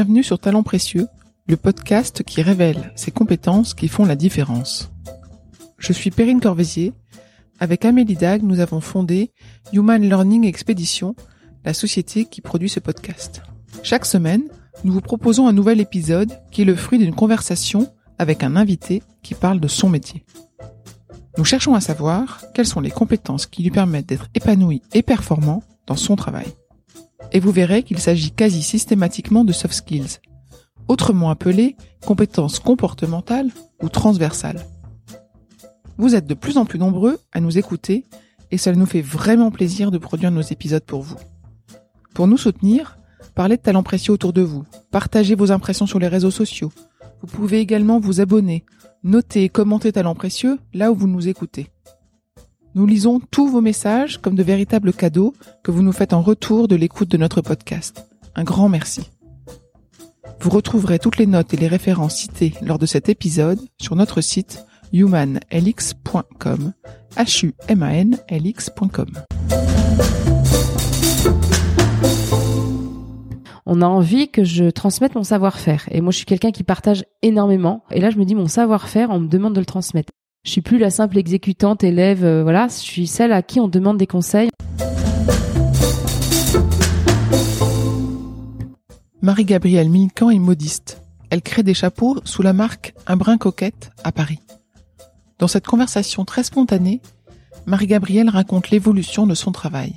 Bienvenue sur Talents Précieux, le podcast qui révèle ces compétences qui font la différence. Je suis Perrine Corvézier. Avec Amélie Dag, nous avons fondé Human Learning Expedition, la société qui produit ce podcast. Chaque semaine, nous vous proposons un nouvel épisode qui est le fruit d'une conversation avec un invité qui parle de son métier. Nous cherchons à savoir quelles sont les compétences qui lui permettent d'être épanoui et performant dans son travail. Et vous verrez qu'il s'agit quasi systématiquement de soft skills, autrement appelées compétences comportementales ou transversales. Vous êtes de plus en plus nombreux à nous écouter et cela nous fait vraiment plaisir de produire nos épisodes pour vous. Pour nous soutenir, parlez de talents précieux autour de vous, partagez vos impressions sur les réseaux sociaux. Vous pouvez également vous abonner, noter et commenter Talents précieux là où vous nous écoutez. Nous lisons tous vos messages comme de véritables cadeaux que vous nous faites en retour de l'écoute de notre podcast. Un grand merci. Vous retrouverez toutes les notes et les références citées lors de cet épisode sur notre site humanlx.com, h on a envie que je transmette mon savoir-faire. Et moi, je suis quelqu'un qui partage énormément. Et là, je me dis, mon savoir-faire, on me demande de le transmettre. Je suis plus la simple exécutante, élève, euh, voilà. Je suis celle à qui on demande des conseils. Marie-Gabrielle Milcan est modiste. Elle crée des chapeaux sous la marque Un brin coquette à Paris. Dans cette conversation très spontanée, Marie-Gabrielle raconte l'évolution de son travail.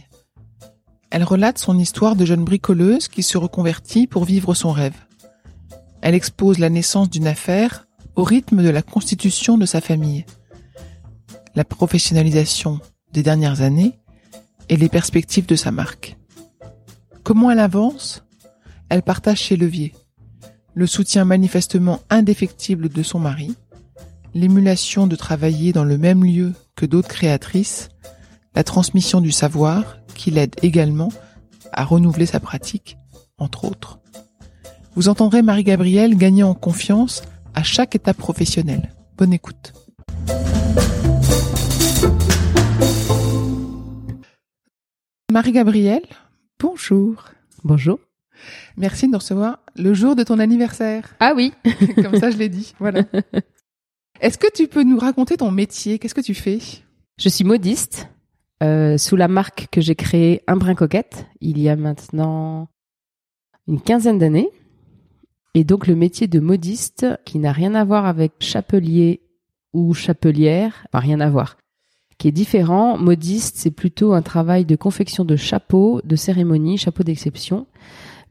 Elle relate son histoire de jeune bricoleuse qui se reconvertit pour vivre son rêve. Elle expose la naissance d'une affaire au rythme de la constitution de sa famille, la professionnalisation des dernières années et les perspectives de sa marque. Comment elle avance? Elle partage ses leviers, le soutien manifestement indéfectible de son mari, l'émulation de travailler dans le même lieu que d'autres créatrices, la transmission du savoir qui l'aide également à renouveler sa pratique, entre autres. Vous entendrez Marie-Gabrielle gagner en confiance à chaque étape professionnelle. Bonne écoute. Marie-Gabrielle, bonjour. Bonjour. Merci de nous recevoir le jour de ton anniversaire. Ah oui. Comme ça, je l'ai dit. Voilà. Est-ce que tu peux nous raconter ton métier? Qu'est-ce que tu fais? Je suis modiste euh, sous la marque que j'ai créée Un Brin Coquette il y a maintenant une quinzaine d'années. Et donc le métier de modiste qui n'a rien à voir avec chapelier ou chapelière, enfin rien à voir, qui est différent. Modiste, c'est plutôt un travail de confection de chapeaux, de cérémonie, chapeaux d'exception.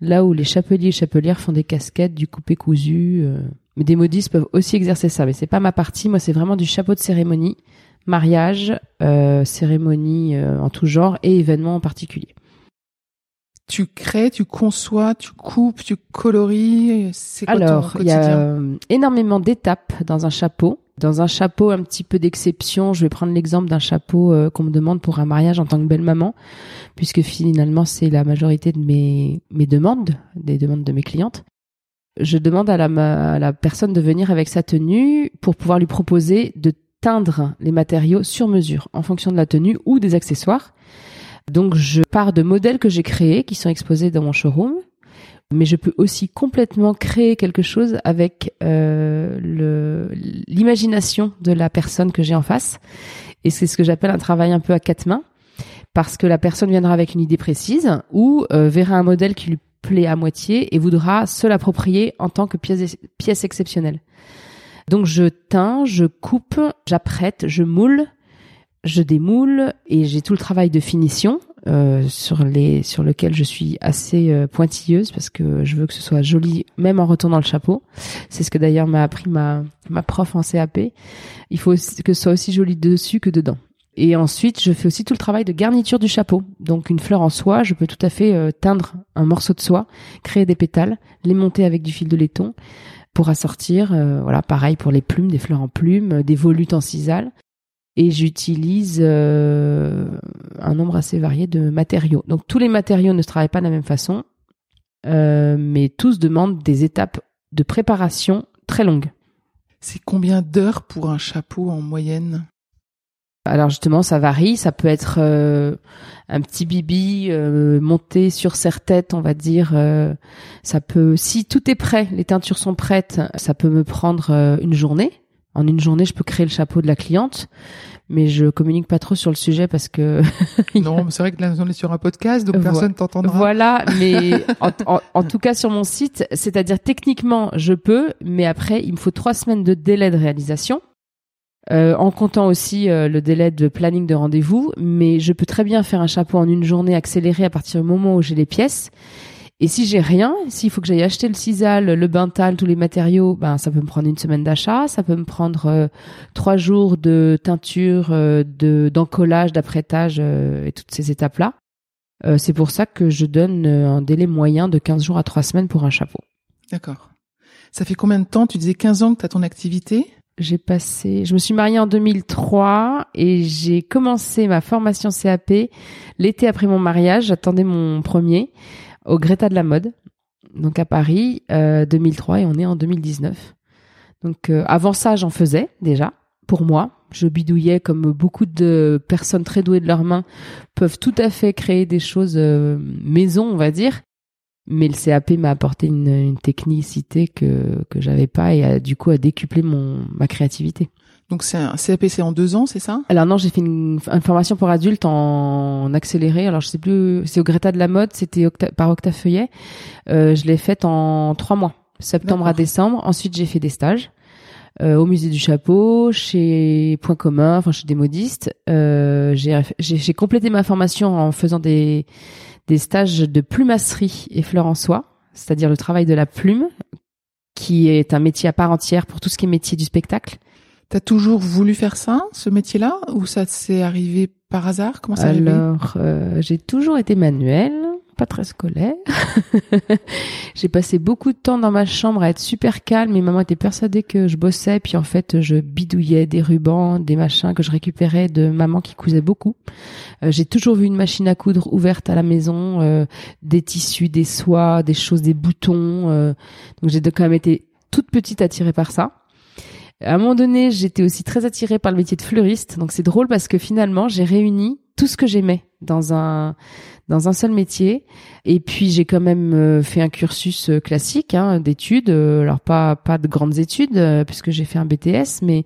Là où les chapeliers et chapelières font des casquettes, du coupé cousu. Euh, mais des modistes peuvent aussi exercer ça, mais c'est pas ma partie. Moi, c'est vraiment du chapeau de cérémonie mariage, euh, cérémonie euh, en tout genre et événements en particulier. Tu crées, tu conçois, tu coupes, tu coloris. C'est quoi Alors, il y a énormément d'étapes dans un chapeau. Dans un chapeau un petit peu d'exception, je vais prendre l'exemple d'un chapeau euh, qu'on me demande pour un mariage en tant que belle maman, puisque finalement c'est la majorité de mes mes demandes, des demandes de mes clientes. Je demande à la, ma- à la personne de venir avec sa tenue pour pouvoir lui proposer de teindre les matériaux sur mesure en fonction de la tenue ou des accessoires. Donc je pars de modèles que j'ai créés qui sont exposés dans mon showroom, mais je peux aussi complètement créer quelque chose avec euh, l'imagination de la personne que j'ai en face. Et c'est ce que j'appelle un travail un peu à quatre mains, parce que la personne viendra avec une idée précise ou euh, verra un modèle qui lui plaît à moitié et voudra se l'approprier en tant que pièce, pièce exceptionnelle. Donc je teins, je coupe, j'apprête, je moule, je démoule et j'ai tout le travail de finition euh, sur les sur lequel je suis assez euh, pointilleuse parce que je veux que ce soit joli même en retournant le chapeau. C'est ce que d'ailleurs m'a appris ma ma prof en CAP. Il faut que ce soit aussi joli dessus que dedans. Et ensuite, je fais aussi tout le travail de garniture du chapeau. Donc une fleur en soie, je peux tout à fait euh, teindre un morceau de soie, créer des pétales, les monter avec du fil de laiton pour assortir. euh, voilà, pareil pour les plumes, des fleurs en plumes, des volutes en cisale. Et j'utilise euh, un nombre assez varié de matériaux. Donc tous les matériaux ne se travaillent pas de la même façon, euh, mais tous demandent des étapes de préparation très longues. C'est combien d'heures pour un chapeau en moyenne? Alors justement, ça varie. Ça peut être euh, un petit bibi euh, monté sur serre-tête, on va dire. Euh, ça peut, si tout est prêt, les teintures sont prêtes, ça peut me prendre une journée. En une journée, je peux créer le chapeau de la cliente, mais je communique pas trop sur le sujet parce que. non, c'est vrai que là, on est sur un podcast, donc personne t'entendra. Voilà, mais en, en, tout cas sur mon site, c'est-à-dire techniquement, je peux, mais après, il me faut trois semaines de délai de réalisation. Euh, en comptant aussi euh, le délai de planning de rendez-vous, mais je peux très bien faire un chapeau en une journée accélérée à partir du moment où j'ai les pièces. Et si j'ai rien, s'il faut que j'aille acheter le sisal, le bintal, tous les matériaux, ben ça peut me prendre une semaine d'achat, ça peut me prendre euh, trois jours de teinture, de d'encollage, d'apprêtage et toutes ces étapes-là. c'est pour ça que je donne un délai moyen de 15 jours à trois semaines pour un chapeau. D'accord. Ça fait combien de temps? Tu disais 15 ans que tu as ton activité? J'ai passé, je me suis mariée en 2003 et j'ai commencé ma formation CAP l'été après mon mariage. J'attendais mon premier au Greta de la mode, donc à Paris, euh, 2003 et on est en 2019. Donc euh, avant ça, j'en faisais déjà pour moi. Je bidouillais comme beaucoup de personnes très douées de leurs mains peuvent tout à fait créer des choses euh, maison, on va dire. Mais le CAP m'a apporté une, une, technicité que que j'avais pas et a, du coup a décuplé mon ma créativité. Donc c'est un CAP, c'est en deux ans, c'est ça? Alors non, j'ai fait une, formation pour adultes en, accéléré. Alors je sais plus, c'est au Greta de la mode, c'était par Octave Feuillet. Euh, je l'ai faite en trois mois, septembre à décembre. Ensuite j'ai fait des stages. Euh, au musée du chapeau, chez Point commun, enfin chez des modistes. Euh, j'ai complété ma formation en faisant des des stages de plumasserie et fleurs en soie, c'est-à-dire le travail de la plume, qui est un métier à part entière pour tout ce qui est métier du spectacle. T'as toujours voulu faire ça, ce métier-là, ou ça s'est arrivé par hasard? Comment ça Alors, euh, j'ai toujours été manuel pas très scolaire. j'ai passé beaucoup de temps dans ma chambre à être super calme. Et maman était persuadée que je bossais. Puis en fait, je bidouillais des rubans, des machins que je récupérais de maman qui cousait beaucoup. Euh, j'ai toujours vu une machine à coudre ouverte à la maison, euh, des tissus, des soies, des choses, des boutons. Euh. donc j'ai quand même été toute petite attirée par ça. À un moment donné, j'étais aussi très attirée par le métier de fleuriste. Donc c'est drôle parce que finalement, j'ai réuni tout ce que j'aimais dans un dans un seul métier. Et puis j'ai quand même euh, fait un cursus euh, classique hein, d'études, euh, alors pas pas de grandes études puisque j'ai fait un BTS, mais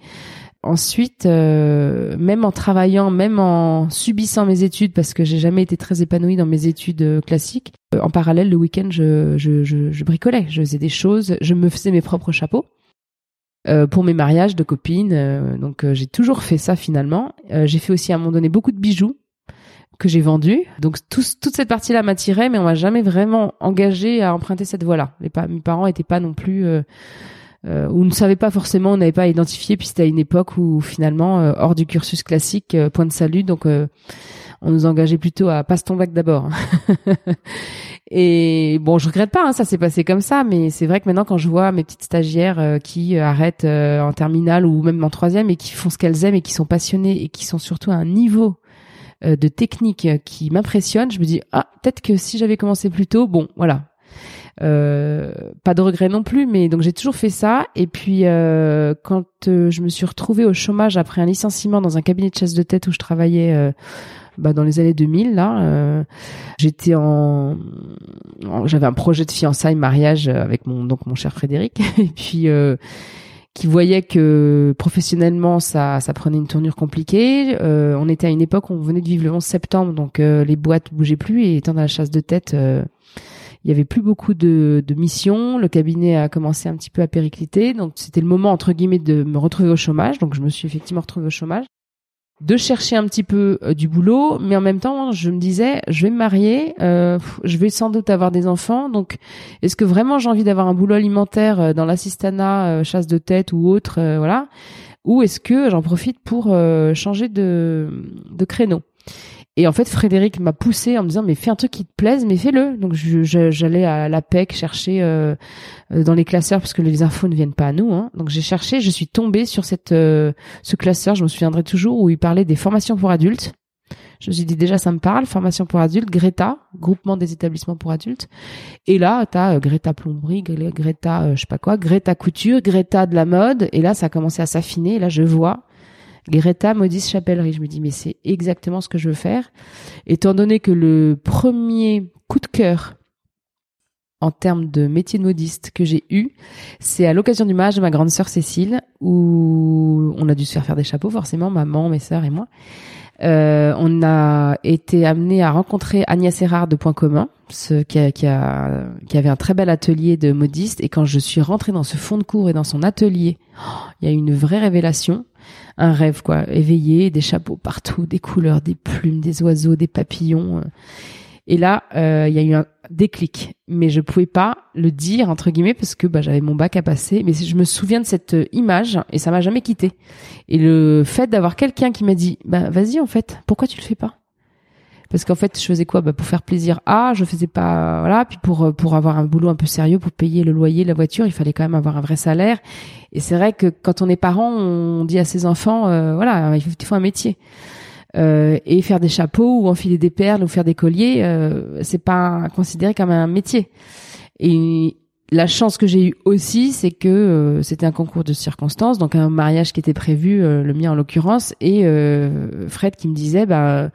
ensuite, même en travaillant, même en subissant mes études, parce que j'ai jamais été très épanouie dans mes études classiques, en parallèle, le week-end, je, je, je, je, bricolais, je faisais des choses, je me faisais mes propres chapeaux. Pour mes mariages de copines, donc j'ai toujours fait ça finalement. j'ai fait aussi à un moment donné beaucoup de bijoux, que j'ai vendu. Donc toute cette partie-là m'attirait, mais on m'a jamais vraiment engagé à emprunter cette voie-là. mes parents étaient pas non plus euh, euh, ou ne savaient pas forcément, on n'avait pas identifié. Puis c'était à une époque où finalement, euh, hors du cursus classique, euh, point de salut. Donc on nous engageait plutôt à passe ton bac d'abord. Et bon, je regrette pas, hein, ça s'est passé comme ça, mais c'est vrai que maintenant quand je vois mes petites stagiaires qui arrêtent en terminale ou même en troisième et qui font ce qu'elles aiment et qui sont passionnées et qui sont surtout à un niveau euh, de techniques qui m'impressionnent, je me dis ah peut-être que si j'avais commencé plus tôt, bon voilà. Euh, pas de regret non plus, mais donc j'ai toujours fait ça. Et puis euh, quand je me suis retrouvée au chômage après un licenciement dans un cabinet de chasse de tête où je travaillais bah, dans les années 2000 là j'étais en, j'avais un projet de fiançailles mariage avec mon donc mon cher Frédéric et puis qui voyait que professionnellement ça ça prenait une tournure compliquée. Euh, on était à une époque où on venait de vivre le 11 septembre, donc euh, les boîtes bougeaient plus et étant dans la chasse de tête, euh, il y avait plus beaucoup de, de, missions. Le cabinet a commencé un petit peu à péricliter, donc c'était le moment entre guillemets de me retrouver au chômage. Donc je me suis effectivement retrouvée au chômage de chercher un petit peu euh, du boulot, mais en même temps, je me disais, je vais me marier, euh, je vais sans doute avoir des enfants, donc est-ce que vraiment j'ai envie d'avoir un boulot alimentaire euh, dans l'assistanat, chasse de tête ou autre, voilà, ou est-ce que j'en profite pour changer de, de créneau? Et en fait, Frédéric m'a poussé en me disant mais fais un truc qui te plaise, mais fais-le. Donc j'allais à la PEC chercher euh, euh, dans les classeurs parce que les infos ne viennent pas à nous. Hein. Donc j'ai cherché, je suis tombée sur cette euh, ce classeur, je me souviendrai toujours où il parlait des formations pour adultes. Je me suis dit déjà ça me parle, formation pour adultes, Greta, groupement des établissements pour adultes. Et là, tu as Greta plomberie, Greta je sais pas quoi, Greta couture, Greta de la mode et là ça a commencé à s'affiner et là je vois Greta Modiste Chapellerie. Je me dis mais c'est exactement ce que je veux faire. Étant donné que le premier coup de cœur en termes de métier de modiste que j'ai eu, c'est à l'occasion du mariage de ma grande sœur Cécile, où on a dû se faire faire des chapeaux forcément, maman, mes sœurs et moi. Euh, on a été amené à rencontrer Agnès Erard de Point Commun, ce qui, a, qui, a, qui, avait un très bel atelier de modiste. Et quand je suis rentrée dans ce fond de cours et dans son atelier, oh, il y a eu une vraie révélation, un rêve quoi, éveillé, des chapeaux partout, des couleurs, des plumes, des oiseaux, des papillons. Et là, euh, il y a eu un déclic, mais je pouvais pas le dire entre guillemets parce que bah, j'avais mon bac à passer. Mais je me souviens de cette euh, image et ça m'a jamais quitté. Et le fait d'avoir quelqu'un qui m'a dit, bah vas-y en fait, pourquoi tu le fais pas? Parce qu'en fait, je faisais quoi? Bah, pour faire plaisir. Ah, je faisais pas voilà. Puis pour euh, pour avoir un boulot un peu sérieux, pour payer le loyer, la voiture, il fallait quand même avoir un vrai salaire. Et c'est vrai que quand on est parent, on dit à ses enfants, voilà, il faut un métier. Euh, et faire des chapeaux ou enfiler des perles ou faire des colliers, euh, c'est pas considéré comme un métier. Et la chance que j'ai eue aussi, c'est que euh, c'était un concours de circonstances, donc un mariage qui était prévu, euh, le mien en l'occurrence, et Fred qui me disait, bah,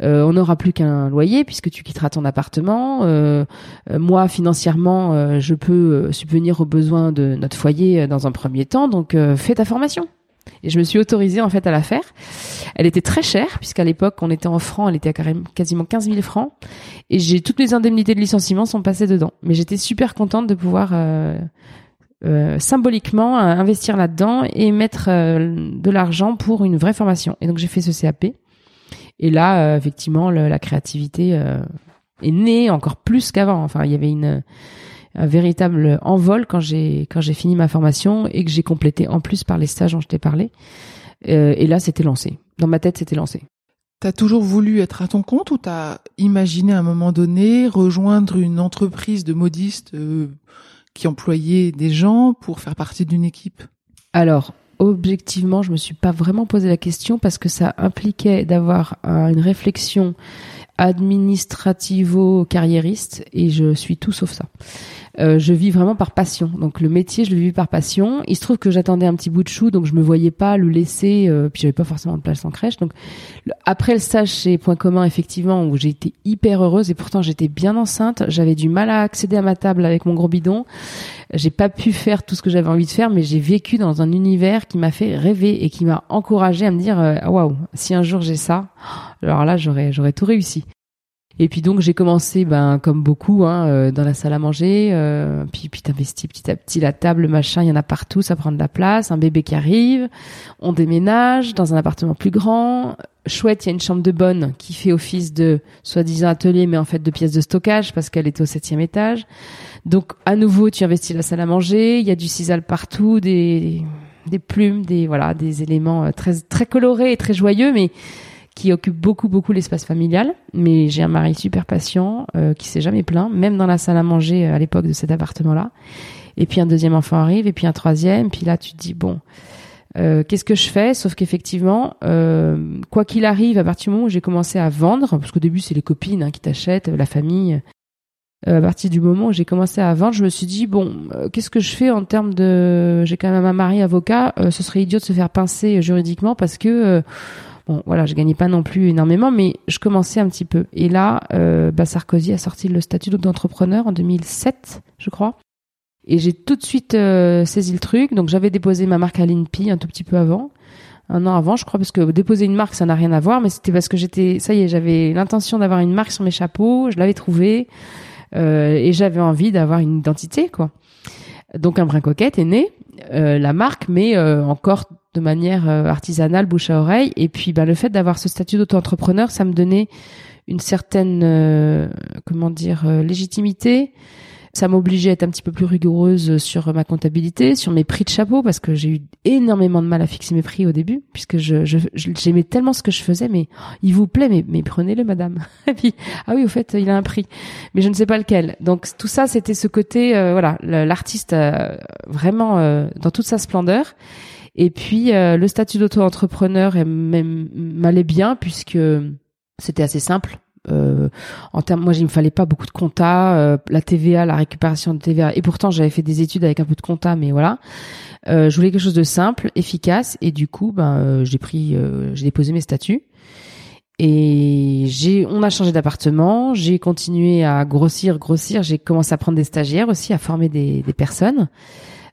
on n'aura plus qu'un loyer puisque tu quitteras ton appartement. moi, financièrement, je peux subvenir aux besoins de notre foyer dans un premier temps, donc fais ta formation. Et je me suis autorisée en fait à la faire. Elle était très chère puisqu'à l'époque on était en francs, elle était à quasiment 15 000 francs. Et j'ai toutes les indemnités de licenciement sont passées dedans. Mais j'étais super contente de pouvoir euh, euh, symboliquement euh, investir là-dedans et mettre de l'argent pour une vraie formation. Et donc j'ai fait ce CAP. Et là, effectivement, la créativité est née encore plus qu'avant. Enfin, il y avait une un véritable envol quand j'ai quand j'ai fini ma formation et que j'ai complété en plus par les stages dont je t'ai parlé. Euh, et là, c'était lancé. Dans ma tête, c'était lancé. T'as toujours voulu être à ton compte ou t'as imaginé à un moment donné rejoindre une entreprise de modistes euh, qui employait des gens pour faire partie d'une équipe? Alors, objectivement, je me suis pas vraiment posé la question parce que ça impliquait d'avoir une réflexion administrativo-carriériste et je suis tout sauf ça. Euh, je vis vraiment par passion. Donc le métier, je le vis par passion. Il se trouve que j'attendais un petit bout de chou, donc je me voyais pas le laisser. Euh, puis j'avais pas forcément de place en crèche. Donc après le stage chez Point Commun, effectivement, où j'ai été hyper heureuse et pourtant j'étais bien enceinte, j'avais du mal à accéder à ma table avec mon gros bidon. J'ai pas pu faire tout ce que j'avais envie de faire, mais j'ai vécu dans un univers qui m'a fait rêver et qui m'a encouragé à me dire euh, waouh, si un jour j'ai ça, alors là j'aurais j'aurais tout réussi. Et puis donc j'ai commencé, ben comme beaucoup, hein, euh, dans la salle à manger. Euh, puis puis t'investis petit à petit la table, le machin, il y en a partout, ça prend de la place. Un bébé qui arrive, on déménage dans un appartement plus grand. Chouette, il y a une chambre de bonne qui fait office de soi-disant atelier, mais en fait de pièces de stockage parce qu'elle était au septième étage. Donc à nouveau, tu investis la salle à manger. Il y a du sisal partout, des des plumes, des voilà, des éléments euh, très très colorés et très joyeux, mais qui occupe beaucoup beaucoup l'espace familial. Mais j'ai un mari super patient euh, qui s'est jamais plaint, même dans la salle à manger euh, à l'époque de cet appartement-là. Et puis un deuxième enfant arrive, et puis un troisième. Puis là, tu te dis bon, euh, qu'est-ce que je fais? Sauf qu'effectivement, euh, quoi qu'il arrive, à partir du moment où j'ai commencé à vendre, parce qu'au début c'est les copines hein, qui t'achètent, la famille. À partir du moment où j'ai commencé à vendre, je me suis dit bon, qu'est-ce que je fais en termes de, j'ai quand même un mari avocat, ce serait idiot de se faire pincer juridiquement parce que Bon, voilà, je gagnais pas non plus énormément, mais je commençais un petit peu. Et là, euh, bah, Sarkozy a sorti le statut d'entrepreneur en 2007, je crois. Et j'ai tout de suite euh, saisi le truc. Donc j'avais déposé ma marque à l'INPI un tout petit peu avant, un an avant, je crois, parce que déposer une marque, ça n'a rien à voir, mais c'était parce que j'étais, ça y est, j'avais l'intention d'avoir une marque sur mes chapeaux, je l'avais trouvée, euh, et j'avais envie d'avoir une identité, quoi. Donc un brin coquette est né, euh, la marque, mais euh, encore de manière euh, artisanale, bouche à oreille. Et puis, bah, le fait d'avoir ce statut d'auto-entrepreneur, ça me donnait une certaine, comment dire, légitimité. Ça m'obligeait à être un petit peu plus rigoureuse sur ma comptabilité, sur mes prix de chapeau, parce que j'ai eu énormément de mal à fixer mes prix au début, puisque je, j'aimais tellement ce que je faisais, mais oh, il vous plaît, mais, mais prenez-le, madame. Et puis, ah oui, au fait, il a un prix, mais je ne sais pas lequel. Donc tout ça, c'était ce côté, voilà, l'artiste vraiment dans toute sa splendeur. Et puis euh, le statut d'auto-entrepreneur m'allait bien puisque c'était assez simple. Euh, en termes, moi, il me fallait pas beaucoup de compta, euh, la TVA, la récupération de TVA. Et pourtant, j'avais fait des études avec un peu de compta, mais voilà. Euh, je voulais quelque chose de simple, efficace, et du coup, ben, euh, j'ai pris, euh, j'ai déposé mes statuts. Et j'ai, on a changé d'appartement. J'ai continué à grossir, grossir. J'ai commencé à prendre des stagiaires aussi, à former des, des personnes,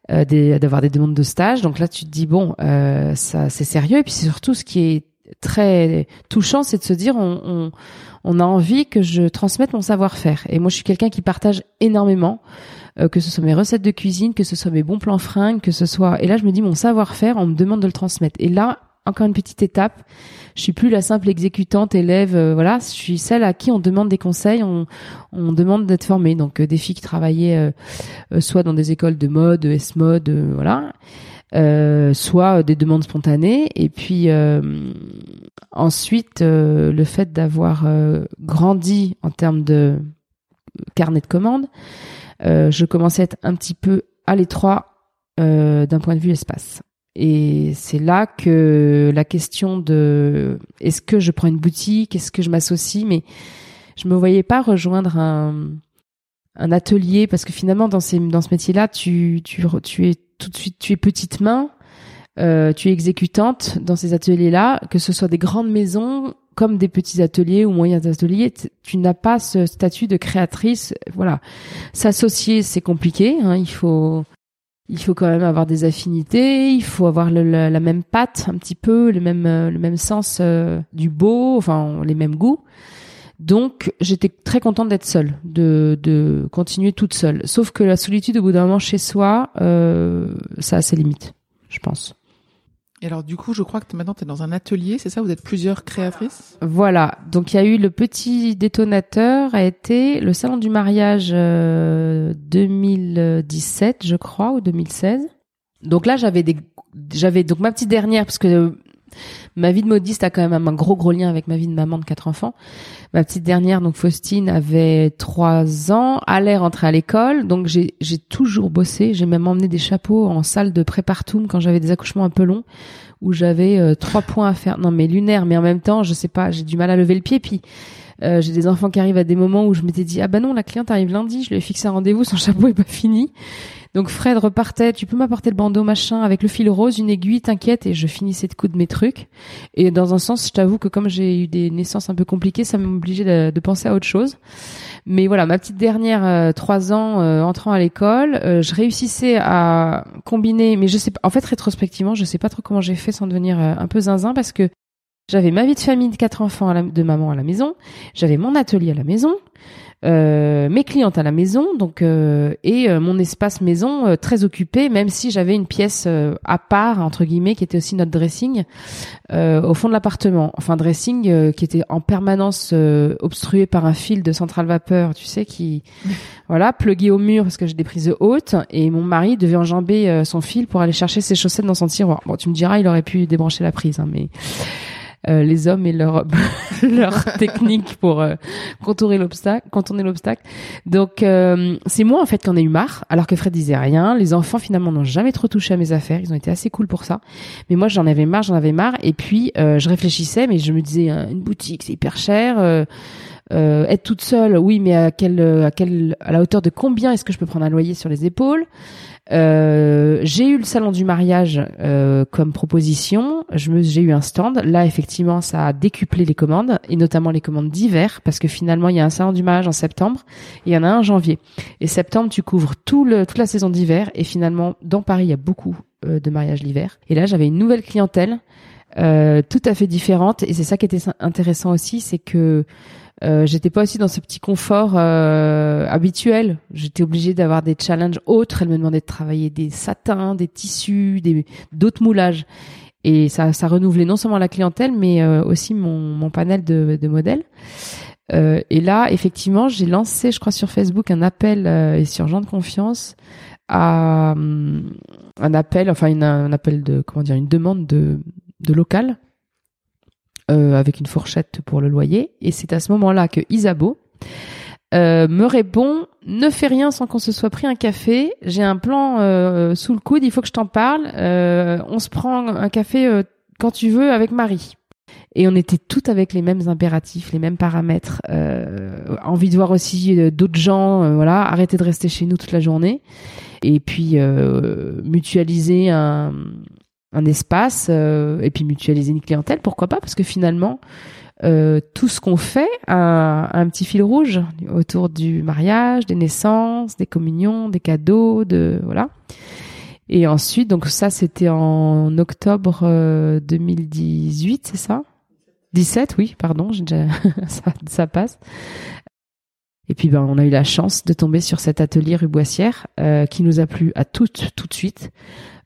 euh, d'avoir des demandes de stage. Donc là, tu te dis bon, euh, ça, c'est sérieux. Et puis surtout ce qui est très touchant, c'est de se dire on, on, on, a envie que je transmette mon savoir-faire. Et moi, je suis quelqu'un qui partage énormément, euh, que ce soit mes recettes de cuisine, que ce soit mes bons plans fringues, que ce soit. Et là, je me dis mon savoir-faire, on me demande de le transmettre. Et là, encore une petite étape. Je suis plus la simple exécutante élève, euh, voilà. Je suis celle à qui on demande des conseils, on, on demande d'être formée. Donc euh, des filles qui travaillaient euh, soit dans des écoles de mode, S-mode, voilà. soit des demandes spontanées et puis ensuite le fait d'avoir grandi en termes de carnet de commandes je commençais à être un petit peu à l'étroit d'un point de vue espace et c'est là que la question de est-ce que je prends une boutique, est-ce que je m'associe, mais je me voyais pas rejoindre un, un atelier parce que finalement dans ces dans ce métier-là, tu tu tu es tout de suite tu es petite main, euh, tu es exécutante dans ces ateliers-là, que ce soit des grandes maisons comme des petits ateliers ou moyens ateliers, tu n'as pas ce statut de créatrice. Voilà, s'associer c'est compliqué. Hein, il faut il faut quand même avoir des affinités, il faut avoir la, même patte un petit peu, le même euh, le même sens euh, du beau, enfin les mêmes goûts. Donc j'étais très contente d'être seule, de, de continuer toute seule. Sauf que la solitude au bout d'un moment chez soi, euh, ça a ses limites, je pense. Et alors du coup, je crois que maintenant tu es dans un atelier, c'est ça? Vous êtes plusieurs créatrices? Voilà. Donc il y a eu le petit détonateur a été le salon du mariage 2017, euh, je crois, ou 2016. Donc là, j'avais des j'avais donc ma petite dernière parce que ma vie de modiste a quand même un gros gros lien avec ma vie de maman de quatre enfants. Ma petite dernière, donc Faustine, avait trois ans, allait rentrer à l'école, donc j'ai toujours bossé. J'ai même emmené des chapeaux en salle de prépartum quand j'avais des accouchements un peu longs, où j'avais euh, trois points à faire. Non mais lunaire, mais en même temps, je sais pas, j'ai du mal à lever le pied. Puis euh, j'ai des enfants qui arrivent à des moments où je m'étais dit ah bah non la cliente arrive lundi, je lui ai fixé un rendez-vous, son chapeau est pas fini. Donc Fred repartait, tu peux m'apporter le bandeau machin avec le fil rose, une aiguille, t'inquiète, et je finissais de coudre mes trucs. Et dans un sens, je t'avoue que comme j'ai eu des naissances un peu compliquées, ça m'obligeait de, de penser à autre chose. Mais voilà, ma petite dernière, euh, trois ans, euh, entrant à l'école, euh, je réussissais à combiner, mais je sais pas, en fait rétrospectivement, je sais pas trop comment j'ai fait sans devenir un peu zinzin parce que j'avais ma vie de famille de quatre enfants de maman à la maison, j'avais mon atelier à la maison, euh, mes clientes à la maison, donc euh, et euh, mon espace maison très occupé, même si j'avais une pièce à part entre guillemets qui était aussi notre dressing au fond de l'appartement. Enfin dressing qui était en permanence obstrué par un fil de centrale vapeur, tu sais, qui voilà plugué au mur parce que j'ai des prises hautes et mon mari devait enjamber son fil pour aller chercher ses chaussettes dans son tiroir. Bon, tu me diras, il aurait pu débrancher la prise, hein, mais euh, les hommes et leur leur technique pour euh, contourner l'obstacle, contourner l'obstacle. Donc euh, c'est moi en fait qui en ai eu marre, alors que Fred disait rien. Les enfants finalement n'ont jamais trop touché à mes affaires, ils ont été assez cool pour ça. Mais moi j'en avais marre, j'en avais marre. Et puis je réfléchissais, mais je me disais une boutique c'est hyper cher. Euh, être toute seule, oui, mais à quelle, à quelle, à la hauteur de combien est-ce que je peux prendre un loyer sur les épaules euh, J'ai eu le salon du mariage euh, comme proposition. Je me, j'ai eu un stand. Là, effectivement, ça a décuplé les commandes et notamment les commandes d'hiver parce que finalement, il y a un salon du mariage en septembre et il y en a un en janvier. Et septembre, tu couvres tout le, toute la saison d'hiver et finalement, dans Paris, il y a beaucoup euh, de mariages l'hiver. Et là, j'avais une nouvelle clientèle. Euh, tout à fait différente et c'est ça qui était intéressant aussi, c'est que euh, j'étais pas aussi dans ce petit confort euh, habituel. J'étais obligée d'avoir des challenges autres. Elle me demandait de travailler des satins, des tissus, des d'autres moulages. Et ça, ça renouvelait non seulement la clientèle, mais euh, aussi mon, mon panel de, de modèles. Euh, et là, effectivement, j'ai lancé, je crois, sur Facebook un appel et sur Jean de Confiance à un appel, enfin une, un appel de comment dire, une demande de, de local euh, avec une fourchette pour le loyer. Et c'est à ce moment-là que Isabeau euh, me répond ne fais rien sans qu'on se soit pris un café. J'ai un plan euh, sous le coude, il faut que je t'en parle. on se prend un café quand tu veux avec Marie. et on était toutes avec les mêmes impératifs, les mêmes paramètres. Envie de voir aussi d'autres gens, voilà, arrêter de rester chez nous toute la journée, et puis mutualiser un, un espace, et puis mutualiser une clientèle, pourquoi pas Parce que finalement, tout ce qu'on fait a, un petit fil rouge autour du mariage, des naissances, des communions, des cadeaux, de voilà. Et ensuite, donc ça, c'était en octobre 2018, c'est ça? 17, oui, pardon, déjà, ça, passe. Et puis ben, on a eu la chance de tomber sur cet atelier rue Boissière euh, qui nous a plu à toutes tout de suite,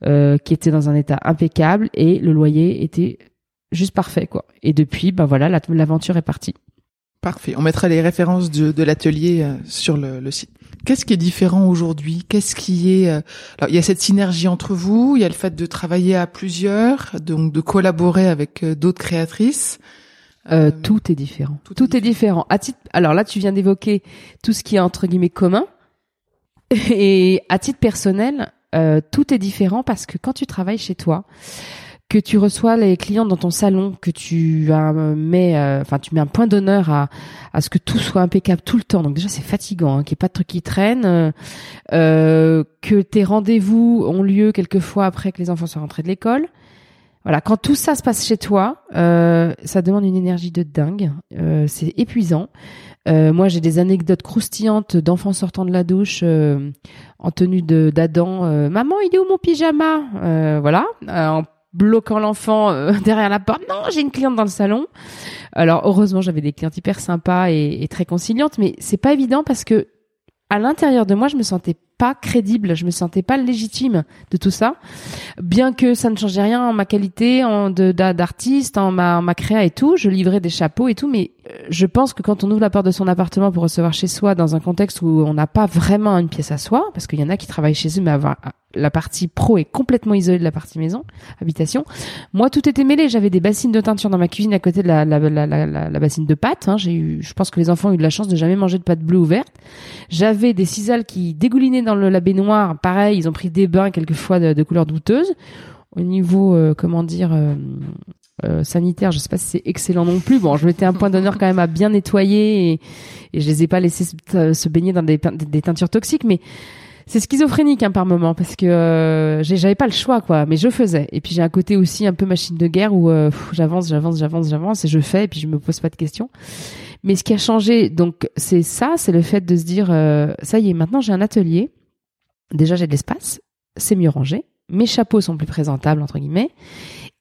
euh, qui était dans un état impeccable et le loyer était juste parfait quoi. Et depuis ben voilà l'aventure est partie. Parfait. On mettra les références de, de l'atelier euh, sur le, le site. Qu'est-ce qui est différent aujourd'hui? Qu'est-ce qui est euh, Alors il y a cette synergie entre vous, il y a le fait de travailler à plusieurs, donc de collaborer avec euh, d'autres créatrices. Euh, tout est différent. Tout, est différent. À titre... Alors là, tu viens d'évoquer tout ce qui est entre guillemets commun. Et à titre personnel, euh, tout est différent parce que quand tu travailles chez toi, que tu reçois les clients dans ton salon, que tu euh, mets, euh, enfin tu mets un point d'honneur à, à ce que tout soit impeccable tout le temps. Donc déjà c'est fatigant, hein, qu'il n'y ait pas de trucs qui traînent, euh, que tes rendez-vous ont lieu quelquefois après que les enfants soient rentrés de l'école. Voilà, quand tout ça se passe chez toi, euh, ça demande une énergie de dingue. Euh, c'est épuisant. Euh, moi, j'ai des anecdotes croustillantes d'enfants sortant de la douche en tenue de d'Adam. Maman, il est où mon pyjama? Voilà, en bloquant l'enfant euh, derrière la porte. Non, j'ai une cliente dans le salon. Alors heureusement, j'avais des clientes hyper sympas et, et très conciliantes, mais c'est pas évident parce que à l'intérieur de moi, je me sentais pas crédible, je me sentais pas légitime de tout ça, bien que ça ne changeait rien en ma qualité en d'artiste, en ma, en ma créa et tout. Je livrais des chapeaux et tout, mais euh, je pense que quand on ouvre la porte de son appartement pour recevoir chez soi dans un contexte où on n'a pas vraiment une pièce à soi, parce qu'il y en a qui travaillent chez eux, mais la partie pro est complètement isolée de la partie maison, habitation. Moi, tout était mêlé. J'avais des bassines de teinture dans ma cuisine à côté de la, la, la, la, la bassine de pâte. Hein. J'ai eu, je pense que les enfants ont eu de la chance de jamais manger de pâte bleue ou verte. J'avais des cisales qui dégoulinaient dans le, la baignoire. Pareil, ils ont pris des bains quelquefois de, couleur douteuse. Au niveau, euh, comment dire, euh, euh, sanitaire, je sais pas si c'est excellent non plus. Bon, je mettais un point d'honneur quand même à bien nettoyer et, et je les ai pas laissés se, se baigner dans des, des teintures toxiques, mais c'est schizophrénique hein, par moment parce que euh, j'avais pas le choix quoi, mais je faisais. Et puis j'ai un côté aussi un peu machine de guerre où euh, j'avance, j'avance, j'avance, j'avance et je fais et puis je me pose pas de questions. Mais ce qui a changé, donc c'est ça, c'est le fait de se dire euh, ça y est, maintenant j'ai un atelier. Déjà j'ai de l'espace, c'est mieux rangé, mes chapeaux sont plus présentables entre guillemets.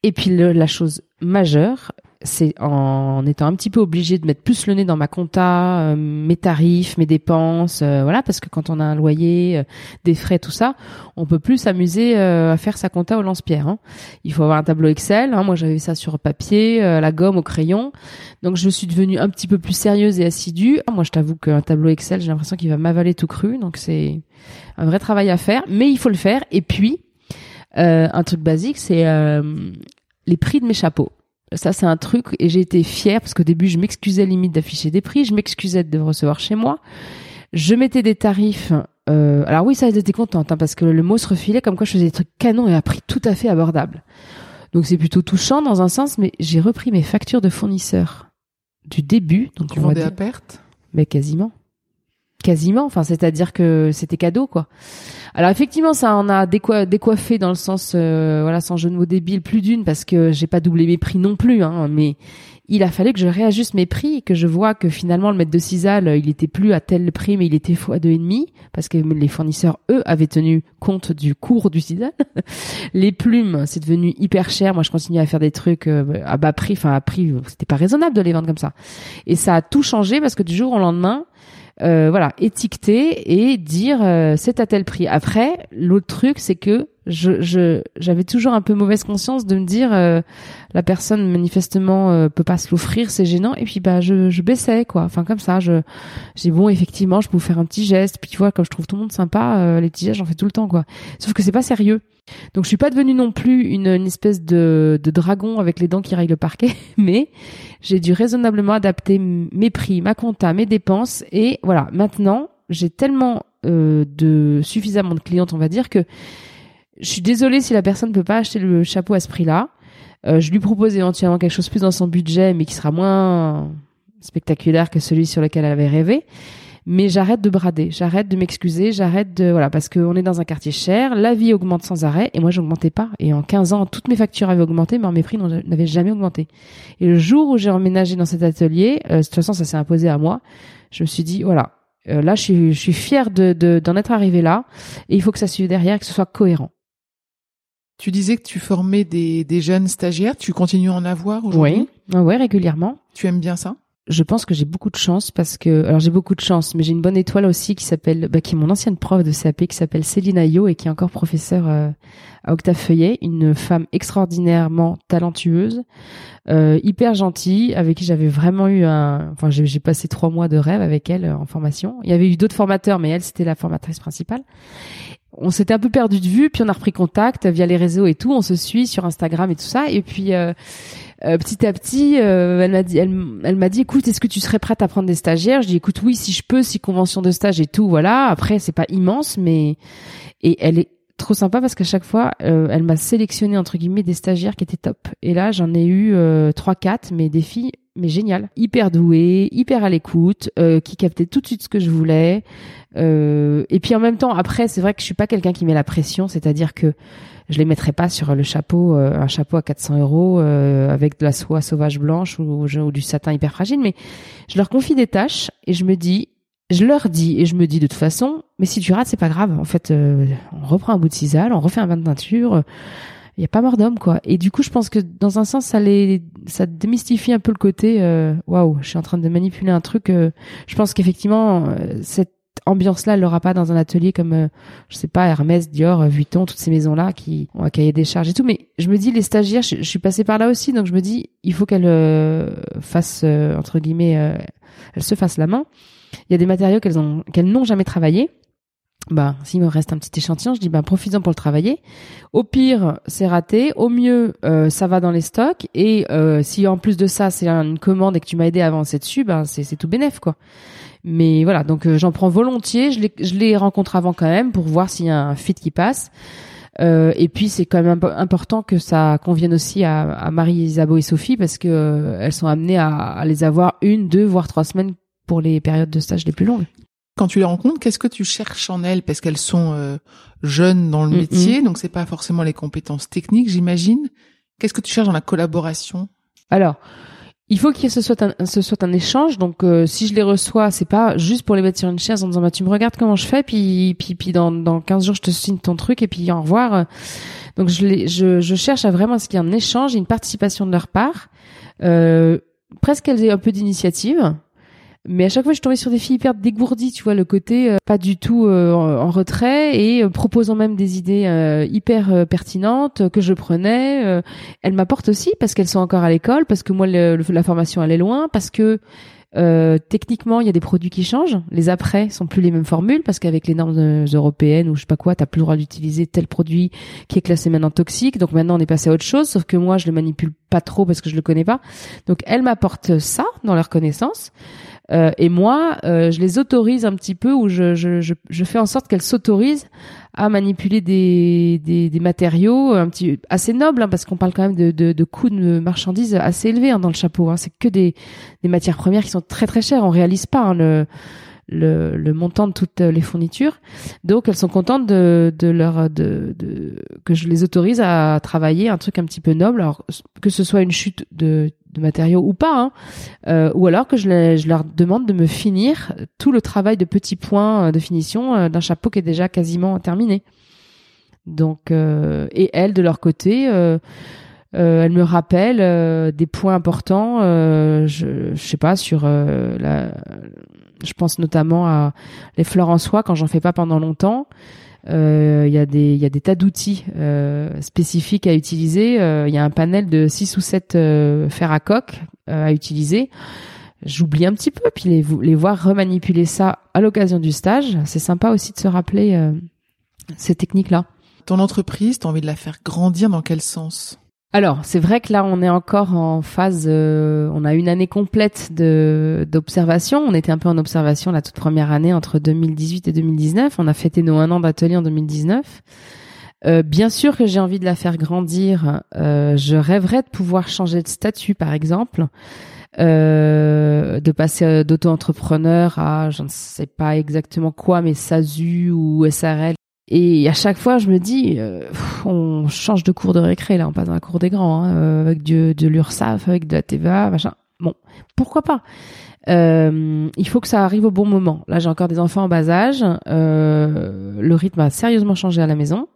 Et puis la chose majeure, c'est en étant un petit peu obligé de mettre plus le nez dans ma compta, euh, mes tarifs, mes dépenses, euh, voilà, parce que quand on a un loyer, euh, des frais, tout ça, on peut plus s'amuser à faire sa compta au lance-pierre. Hein. Il faut avoir un tableau Excel. Hein. Moi, j'avais ça sur papier, la gomme, au crayon. Donc, je suis devenue un petit peu plus sérieuse et assidue. Moi, je t'avoue qu'un tableau Excel, j'ai l'impression qu'il va m'avaler tout cru. Donc, c'est un vrai travail à faire, mais il faut le faire. Et puis, un truc basique, c'est les prix de mes chapeaux. Ça, c'est un truc et j'ai été fière parce qu'au début, je m'excusais limite d'afficher des prix, je m'excusais de recevoir chez moi. Je mettais des tarifs. Euh, alors oui, ça, j'étais contente hein, parce que le mot se refilait comme quoi je faisais des trucs canons et à prix tout à fait abordable. Donc c'est plutôt touchant dans un sens, mais j'ai repris mes factures de fournisseurs du début. Donc tu vendais à perte? Mais quasiment quasiment. Enfin, c'est-à-dire que c'était cadeau, quoi. Alors effectivement, ça en a décoiffé dans le sens, euh, voilà, sans jeu de mots débile, plus d'une parce que j'ai pas doublé mes prix non plus, hein, mais il a fallu que je réajuste mes prix et que je vois que finalement le mètre de cisal, il était plus à tel prix, mais il était fois deux et demi parce que les fournisseurs eux avaient tenu compte du cours du cisal. les plumes, c'est devenu hyper cher. Moi, je continue à faire des trucs euh, à bas prix, enfin à prix, c'était pas raisonnable de les vendre comme ça. Et ça a tout changé parce que du jour au lendemain, euh, voilà, étiqueter et dire euh, c'est à tel prix. Après, l'autre truc, c'est que je j'avais toujours un peu mauvaise conscience de me dire euh, la personne manifestement euh, peut pas se l'offrir, c'est gênant. Et puis bah je, je baissais quoi. Enfin comme ça, je j'ai bon effectivement, je peux vous faire un petit geste. Puis tu vois, comme je trouve tout le monde sympa, euh, les petits gestes j'en fais tout le temps quoi. Sauf que c'est pas sérieux. Donc je suis pas devenue non plus une, une espèce de, de dragon avec les dents qui rayent le parquet, mais j'ai dû raisonnablement adapter mes prix, ma compta, mes dépenses. Et voilà, maintenant j'ai tellement euh, de suffisamment de clientes, on va dire que je suis désolée si la personne ne peut pas acheter le chapeau à ce prix-là. Euh, je lui propose éventuellement quelque chose plus dans son budget, mais qui sera moins spectaculaire que celui sur lequel elle avait rêvé. Mais j'arrête de brader, j'arrête de m'excuser, j'arrête de voilà parce qu'on est dans un quartier cher, la vie augmente sans arrêt et moi j'augmentais pas. Et en 15 ans, toutes mes factures avaient augmenté, mais mes prix n'avaient jamais augmenté. Et le jour où j'ai emménagé dans cet atelier, euh, de toute façon ça s'est imposé à moi. Je me suis dit voilà, euh, là je suis je suis fière de d'en être arrivé là et il faut que ça suive derrière, que ce soit cohérent. Tu disais que tu formais des, des jeunes stagiaires. Tu continues à en avoir aujourd'hui? Oui, ouais, régulièrement. Tu aimes bien ça? Je pense que j'ai beaucoup de chance parce que alors j'ai beaucoup de chance mais j'ai une bonne étoile aussi qui s'appelle bah, qui est mon ancienne prof de CAP qui s'appelle Céline Ayo et qui est encore professeure euh, à Octave Feuillet une femme extraordinairement talentueuse euh, hyper gentille avec qui j'avais vraiment eu un enfin j'ai passé trois mois de rêve avec elle euh, en formation. Il y avait eu d'autres formateurs mais elle c'était la formatrice principale on s'était un peu perdu de vue, puis on a repris contact via les réseaux et tout. On se suit sur Instagram et tout ça. Et puis euh, euh, petit à petit, euh, elle m'a dit, elle, m'a dit, écoute, est-ce que tu serais prête à prendre des stagiaires? Je dis, écoute, oui, si je peux, si convention de stage et tout, voilà. Après, c'est pas immense, mais et elle est trop sympa parce qu'à chaque fois, elle m'a sélectionné entre guillemets des stagiaires qui étaient top. Et là, j'en ai eu trois, quatre, mais des filles mais génial, hyper doué, hyper à l'écoute, euh, qui captait tout de suite ce que je voulais. Euh, et puis en même temps, après, c'est vrai que je suis pas quelqu'un qui met la pression, c'est-à-dire que je les mettrai pas sur le chapeau, euh, un chapeau à 400 euros avec de la soie sauvage blanche ou, du satin hyper fragile, mais je leur confie des tâches et je me dis, je leur dis et je me dis de toute façon, mais si tu rates, c'est pas grave. En fait, on reprend un bout de cisaille, on refait un bain de teinture il y a pas mort d'homme quoi. Et du coup, je pense que dans un sens, ça les, ça démystifie un peu le côté euh, waouh, je suis en train de manipuler un truc. Euh, je pense qu'effectivement, euh, cette ambiance-là, elle l'aura pas dans un atelier comme, je sais pas, Hermès, Dior, Vuitton, toutes ces maisons-là qui ont un cahier des charges et tout. Mais je me dis, les stagiaires, je, suis passée par là aussi, donc je me dis, il faut qu'elles fassent entre guillemets, elles se fassent la main. Il y a des matériaux qu'elles ont, qu'elles n'ont jamais travaillé bah, s'il me reste un petit échantillon, je dis, bah, profites-en pour le travailler. Au pire, c'est raté. Au mieux, euh, ça va dans les stocks. Et euh, si en plus de ça, c'est une commande et que tu m'as aidé à avancer dessus, ben c'est tout bénef, quoi. Mais voilà, donc euh, j'en prends volontiers. Je les, je les rencontre avant quand même pour voir s'il y a un fit qui passe. et puis c'est quand même important que ça convienne aussi à, à Marie, Isabeau et Sophie parce que elles sont amenées à, à les avoir une, deux, voire trois semaines pour les périodes de stage les plus longues. Quand tu les rencontres, qu'est-ce que tu cherches en elles? Parce qu'elles sont euh, jeunes dans le métier, donc c'est pas forcément les compétences techniques, j'imagine. Qu'est-ce que tu cherches dans la collaboration? Alors, il faut qu'il ce soit un, ce soit un échange. Donc, euh, si je les reçois, c'est pas juste pour les mettre sur une chaise en disant bah tu me regardes comment je fais, puis puis puis dans dans 15 jours je te signe ton truc et puis au revoir. Donc je les, je, je cherche à vraiment ce qu'il y ait un échange, une participation de leur part. Euh, presque qu'elles aient un peu d'initiative mais à chaque fois, je tombais sur des filles hyper dégourdies, tu vois, le côté euh, pas du tout euh, en, retrait et euh, proposant même des idées hyper pertinentes que je prenais. elles m'apportent aussi parce qu'elles sont encore à l'école, parce que moi, la formation, elle est loin, parce que techniquement, il y a des produits qui changent. Les après sont plus les mêmes formules parce qu'avec les normes européennes ou je sais pas quoi, t'as plus le droit d'utiliser tel produit qui est classé maintenant toxique. Donc maintenant, on est passé à autre chose. Sauf que moi, je le manipule pas trop parce que je le connais pas. Donc elles m'apportent ça dans leur connaissance. Euh, et moi, euh, je les autorise un petit peu, ou je, je, je, je fais en sorte qu'elles s'autorisent à manipuler des, des, des, matériaux un petit assez nobles, hein, parce qu'on parle quand même de, de, de coûts de marchandises assez élevés hein, dans le chapeau. Hein. C'est que des, des matières premières qui sont très très chères. On réalise pas hein, le le, le, montant de toutes les fournitures. Donc elles sont contentes de, de leur de, de, que je les autorise à travailler un truc un petit peu noble, alors que ce soit une chute de, de matériaux ou pas, hein, euh, ou alors que je, leur demande de me finir tout le travail de petits points de finition euh, d'un chapeau qui est déjà quasiment terminé. Donc et elles de leur côté. Euh, euh, elle me rappelle des points importants, je, je sais pas sur la, je pense notamment à les fleurs en soie quand j'en fais pas pendant longtemps. Euh, il y a des y a des tas d'outils euh, spécifiques à utiliser. Euh, il y a un panel de 6 ou 7 fer à coque à utiliser. J'oublie un petit peu, puis les, les voir remanipuler ça à l'occasion du stage, c'est sympa aussi de se rappeler ces techniques-là. Ton entreprise, tu as envie de la faire grandir dans quel sens? Alors, c'est vrai que là, on est encore en phase. Euh, on a une année complète de d'observation. On était un peu en observation la toute première année entre 2018 et 2019. On a fêté nos un an d'atelier en 2019. Euh, bien sûr que j'ai envie de la faire grandir. Euh, je rêverais de pouvoir changer de statut, par exemple, euh, de passer d'auto-entrepreneur à je ne sais pas exactement quoi, mais SASU ou SARL. Et à chaque fois, je me dis, on change de cours de récré là, on passe dans la cour des grands, hein, avec de, de l'URSSAF, avec de la TVA, machin. Bon, pourquoi pas? Euh, il faut que ça arrive au bon moment. Là, j'ai encore des enfants en bas âge. Euh, le rythme a sérieusement changé à la maison.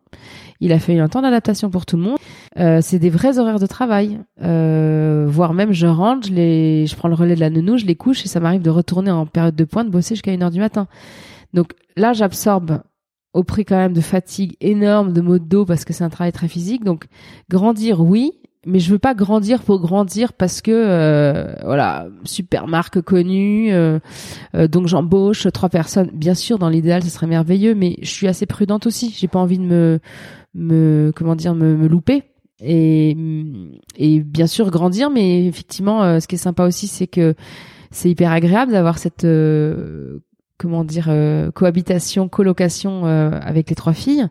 Il a fallu un temps d'adaptation pour tout le monde. Euh, c'est des vrais horaires de travail. Euh, voire même, je rentre, je, les, je prends le relais de la nounou, je les couche et ça m'arrive de retourner en période de pointe, bosser jusqu'à 1 heure du matin. Donc là, j'absorbe au prix quand même de fatigue énorme, de maux de dos parce que c'est un travail très physique. Donc grandir, oui, mais je veux pas grandir pour grandir parce que euh, voilà super marque connue euh, euh, donc j'embauche trois personnes. Bien sûr dans l'idéal ce serait merveilleux mais je suis assez prudente aussi. J'ai pas envie de me me comment dire me, me louper. Et et bien sûr grandir mais effectivement ce qui est sympa aussi c'est que c'est hyper agréable d'avoir cette comment dire cohabitation colocation avec les trois filles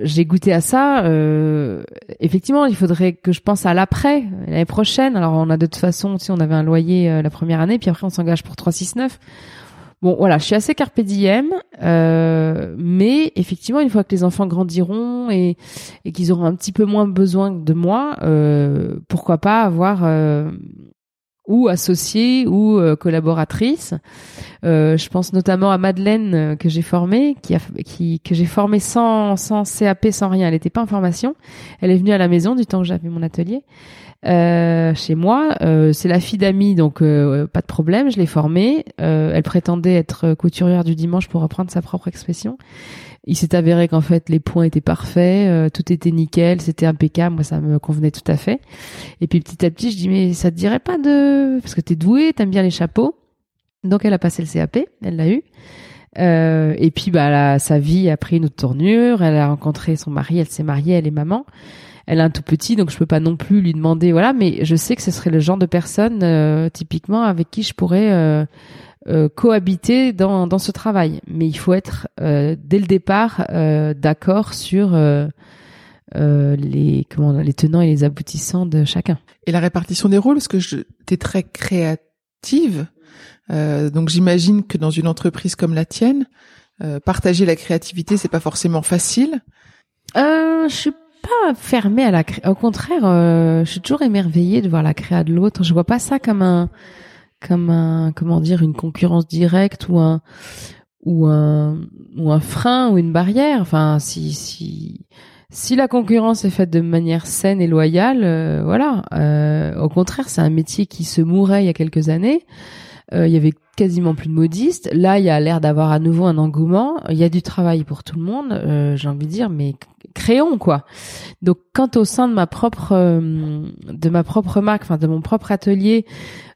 j'ai goûté à ça. Euh, effectivement, il faudrait que je pense à l'après, l'année prochaine. Alors, on a de toute façon, si on avait un loyer euh, la première année, puis après on s'engage pour 369. Bon, voilà, je suis assez carpe diem, euh, mais effectivement, une fois que les enfants grandiront et, et qu'ils auront un petit peu moins besoin de moi, euh, pourquoi pas avoir euh, ou associée ou euh, collaboratrice. Euh, je pense notamment à Madeleine euh, que j'ai formée, qui a, qui que j'ai formée sans sans CAP, sans rien. Elle n'était pas en formation. Elle est venue à la maison du temps que j'avais mon atelier. Euh, chez moi, c'est la fille d'amis, donc pas de problème, je l'ai formée. elle prétendait être couturière du dimanche pour reprendre sa propre expression. Il s'est avéré qu'en fait les points étaient parfaits, euh, tout était nickel, c'était impeccable, moi ça me convenait tout à fait. Et puis petit à petit je dis mais ça te dirait pas de parce que t'es douée, t'aimes bien les chapeaux. Donc elle a passé le CAP, elle l'a eu. Euh, et puis bah sa vie a pris une autre tournure. Elle a rencontré son mari, elle s'est mariée, elle est maman. Elle a un tout petit, donc je peux pas non plus lui demander voilà. Mais je sais que ce serait le genre de personne euh, typiquement avec qui je pourrais euh, euh, cohabiter dans, dans ce travail. Mais il faut être euh, dès le départ euh, d'accord sur les comment les tenants et les aboutissants de chacun. Et la répartition des rôles, parce que je t'es très créative, donc j'imagine que dans une entreprise comme la tienne, partager la créativité, c'est pas forcément facile. Euh, je suis pas fermée à la cré... Au contraire, je suis toujours émerveillée de voir la créa de l'autre. Je vois pas ça comme un comme un comment dire une concurrence directe ou un ou un ou un frein ou une barrière. Enfin, si si si la concurrence est faite de manière saine et loyale, euh, voilà. Euh, au contraire, c'est un métier qui se mourait il y a quelques années. Euh, il y avait quasiment plus de modistes. Là, il y a l'air d'avoir à nouveau un engouement. Il y a du travail pour tout le monde. J'ai envie de dire, mais créons quoi. Donc, quant au sein de ma propre de ma propre marque, enfin de mon propre atelier,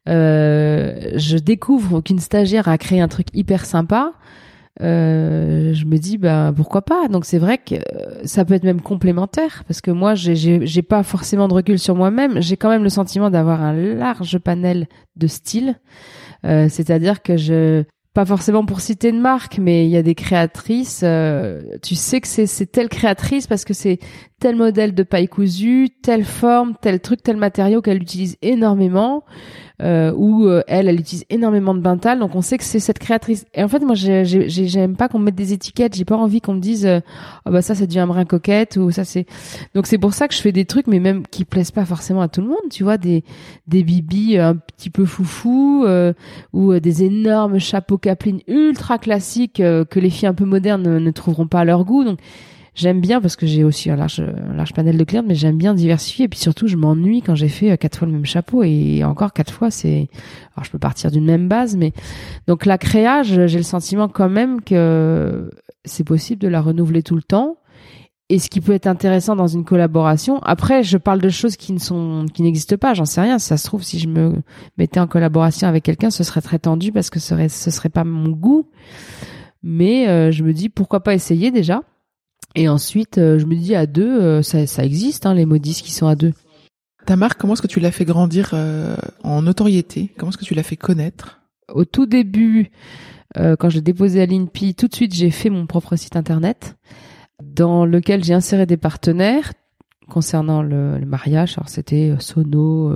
euh, je découvre qu'une stagiaire a créé un truc hyper sympa. Euh, je me dis bah pourquoi pas? Donc c'est vrai que ça peut être même complémentaire parce que moi j'ai j'ai pas forcément de recul sur moi-même j'ai quand même le sentiment d'avoir un large panel de styles euh, c'est-à-dire que je pas forcément pour citer une marque, mais il y a des créatrices. Euh, tu sais que c'est telle créatrice parce que c'est tel modèle de paille cousue, telle forme, tel truc, tel matériau qu'elle utilise énormément euh, où euh, elle, elle utilise énormément de Bintal, donc on sait que c'est cette créatrice. Et en fait, moi, j'aime pas qu'on me mette des étiquettes, j'ai pas envie qu'on me dise, euh, oh bah ça, c'est du un brin coquette ou ça c'est. Donc c'est pour ça que je fais des trucs, mais même qui plaisent pas forcément à tout le monde, tu vois, des des bibis un petit peu foufou euh, ou des énormes chapeaux caplines ultra classiques que les filles un peu modernes ne, ne trouveront pas à leur goût. Donc j'aime bien parce que j'ai aussi un large, large panel de clients, mais j'aime bien diversifier. Et puis surtout, je m'ennuie quand j'ai fait euh, quatre fois le même chapeau et encore quatre fois, c'est. Alors, je peux partir d'une même base, mais donc la créage, j'ai le sentiment quand même que c'est possible de la renouveler tout le temps. Et ce qui peut être intéressant dans une collaboration. Après, je parle de choses qui ne sont, qui n'existent pas. J'en sais rien. Ça se trouve, si je me mettais en collaboration avec quelqu'un, ce serait très tendu parce que ce serait, ce serait pas mon goût. Mais euh, je me dis pourquoi pas essayer déjà. Et ensuite, euh, je me dis à deux, euh, ça, ça existe, hein, les modistes qui sont à deux. Ta marque, comment est-ce que tu l'as fait grandir euh, en notoriété? Comment est-ce que tu l'as fait connaître? Au tout début, quand je l'ai déposé à l'INPI, tout de suite, j'ai fait mon propre site internet. dans lequel j'ai inséré des partenaires concernant le, le mariage. Alors c'était sono,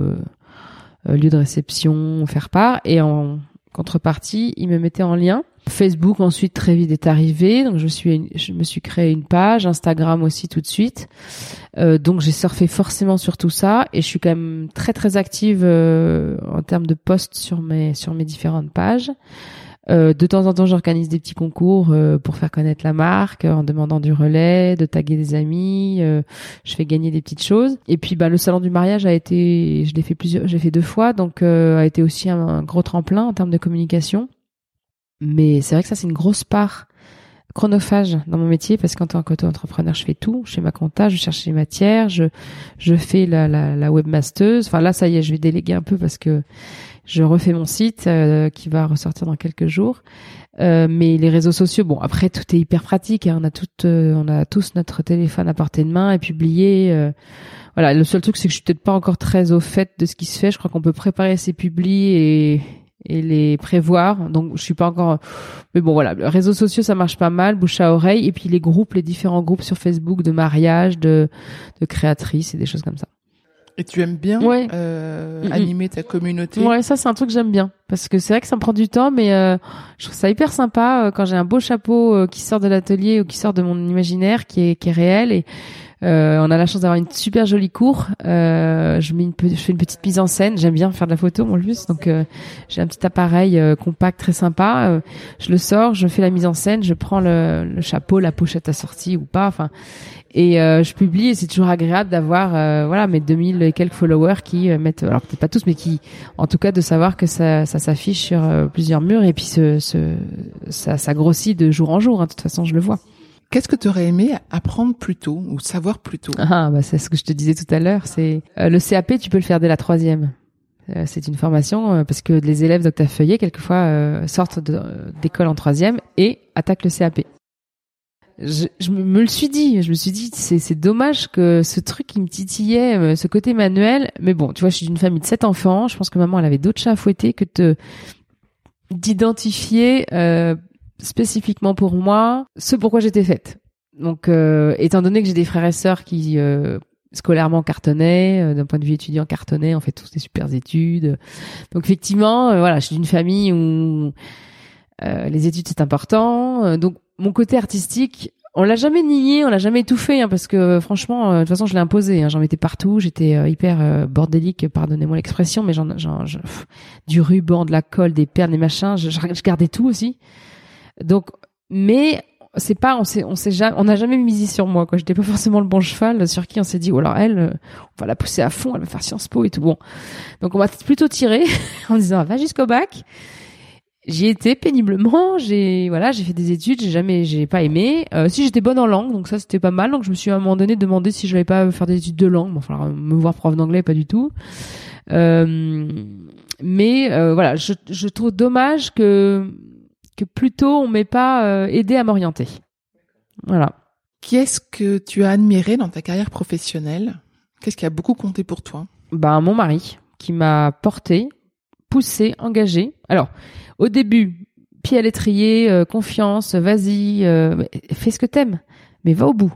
lieu de réception, faire part, et en contrepartie, ils me mettaient en lien Facebook ensuite très vite est arrivé, donc je suis je me suis créé une page, Instagram aussi tout de suite. Euh, donc j'ai surfé forcément sur tout ça et je suis quand même très très active euh, en termes de posts sur mes sur mes différentes pages. Euh, de temps en temps, j'organise des petits concours euh, pour faire connaître la marque, en demandant du relais, de taguer des amis. Euh, je fais gagner des petites choses. Et puis, bah, le salon du mariage a été, je l'ai fait plusieurs, j'ai fait deux fois, donc a été aussi un, gros tremplin en termes de communication. Mais c'est vrai que ça, c'est une grosse part chronophage dans mon métier parce qu'en tant qu'auto-entrepreneur, je fais tout. Je fais ma compta, je cherche les matières, je, je fais la, la, la webmasteuse. Enfin là, ça y est, je vais déléguer un peu parce que je refais mon site euh, qui va ressortir dans quelques jours. Euh, mais les réseaux sociaux, bon, après tout est hyper pratique. Hein. On a tout, euh, on a tous notre téléphone à portée de main et publier. Euh, voilà, le seul truc c'est que je suis peut-être pas encore très au fait de ce qui se fait. Je crois qu'on peut préparer ses publis et et les prévoir. Donc je suis pas encore mais bon voilà, les réseaux sociaux ça marche pas mal, bouche à oreille. Et puis les groupes, les différents groupes sur Facebook de mariage, de de créatrices et des choses comme ça. Et tu aimes bien euh, animer ta communauté? Ouais, ça c'est un truc que j'aime bien. Parce que c'est vrai que ça me prend du temps, mais euh, je trouve ça hyper sympa euh, quand j'ai un beau chapeau euh, qui sort de l'atelier ou qui sort de mon imaginaire, qui est qui est réel. Et euh, on a la chance d'avoir une super jolie cour. Euh, je, mets une, je fais une petite mise en scène. J'aime bien faire de la photo en plus, donc euh, j'ai un petit appareil euh, compact très sympa. Euh, je le sors, je fais la mise en scène, je prends le, le chapeau, la pochette assortie ou pas, enfin, et je publie. Et c'est toujours agréable d'avoir, voilà, mes 2000 et quelques followers qui mettent, alors peut-être pas tous, mais qui, en tout cas, de savoir que ça, ça s'affiche sur plusieurs murs et puis ce, ce, ça, ça grossit de jour en jour. Hein, de toute façon, je le vois. Qu'est-ce que tu aurais aimé apprendre plus tôt ou savoir plus tôt? Ah, bah c'est ce que je te disais tout à l'heure. C'est euh, le CAP, tu peux le faire dès la troisième. Euh, c'est une formation euh, parce que les élèves d'Octave quelquefois sortent d'école en troisième et attaquent le CAP. Je, je, me le suis dit, je me suis dit c'est dommage que ce truc qui me titillait, ce côté manuel. Mais bon, tu vois, je suis d'une famille de sept enfants. Je pense que maman elle avait d'autres chats à fouetter que de d'identifier spécifiquement pour moi ce pourquoi j'étais faite. Donc, euh, étant donné que j'ai des frères et sœurs qui euh, scolairement cartonnaient, euh, d'un point de vue étudiant cartonnaient, on fait tous des super études. Donc, effectivement, voilà, je suis d'une famille où les études c'est important. donc, mon côté artistique, on l'a jamais nié, on l'a jamais étouffé, hein, parce que franchement, de toute façon, je l'ai imposé. Hein, j'en mettais partout, j'étais hyper bordélique, pardonnez-moi l'expression, mais j'en, j'en, du ruban, de la colle, des perles, des machins, je, je gardais tout aussi. Donc, mais c'est pas, on s'est, on s'est jamais, on n'a jamais misé sur moi, quoi. J'étais pas forcément le bon cheval sur qui on s'est dit, oh alors elle, euh, on va la pousser à fond, elle va faire Sciences Po et tout. Bon. Donc on va plutôt tirer en disant, va jusqu'au bac. J'y étais péniblement, j'ai voilà, j'ai fait des études, j'ai jamais j'ai pas aimé. Euh, si j'étais bonne en langue, donc ça c'était pas mal. Donc je me suis à un moment donné demandé si je n'allais pas faire des études de langue. Bon, enfin me voir prof d'anglais pas du tout. Euh, mais euh, voilà, je, je trouve dommage que que plutôt on m'ait pas euh, aidé à m'orienter. Voilà. Qui est-ce que tu as admiré dans ta carrière professionnelle? Qu'est-ce qui a beaucoup compté pour toi? Ben mon mari qui m'a porté, poussé, engagé. Alors au début, pied à l'étrier, euh, confiance, vas-y, euh, fais ce que t'aimes, mais va au bout.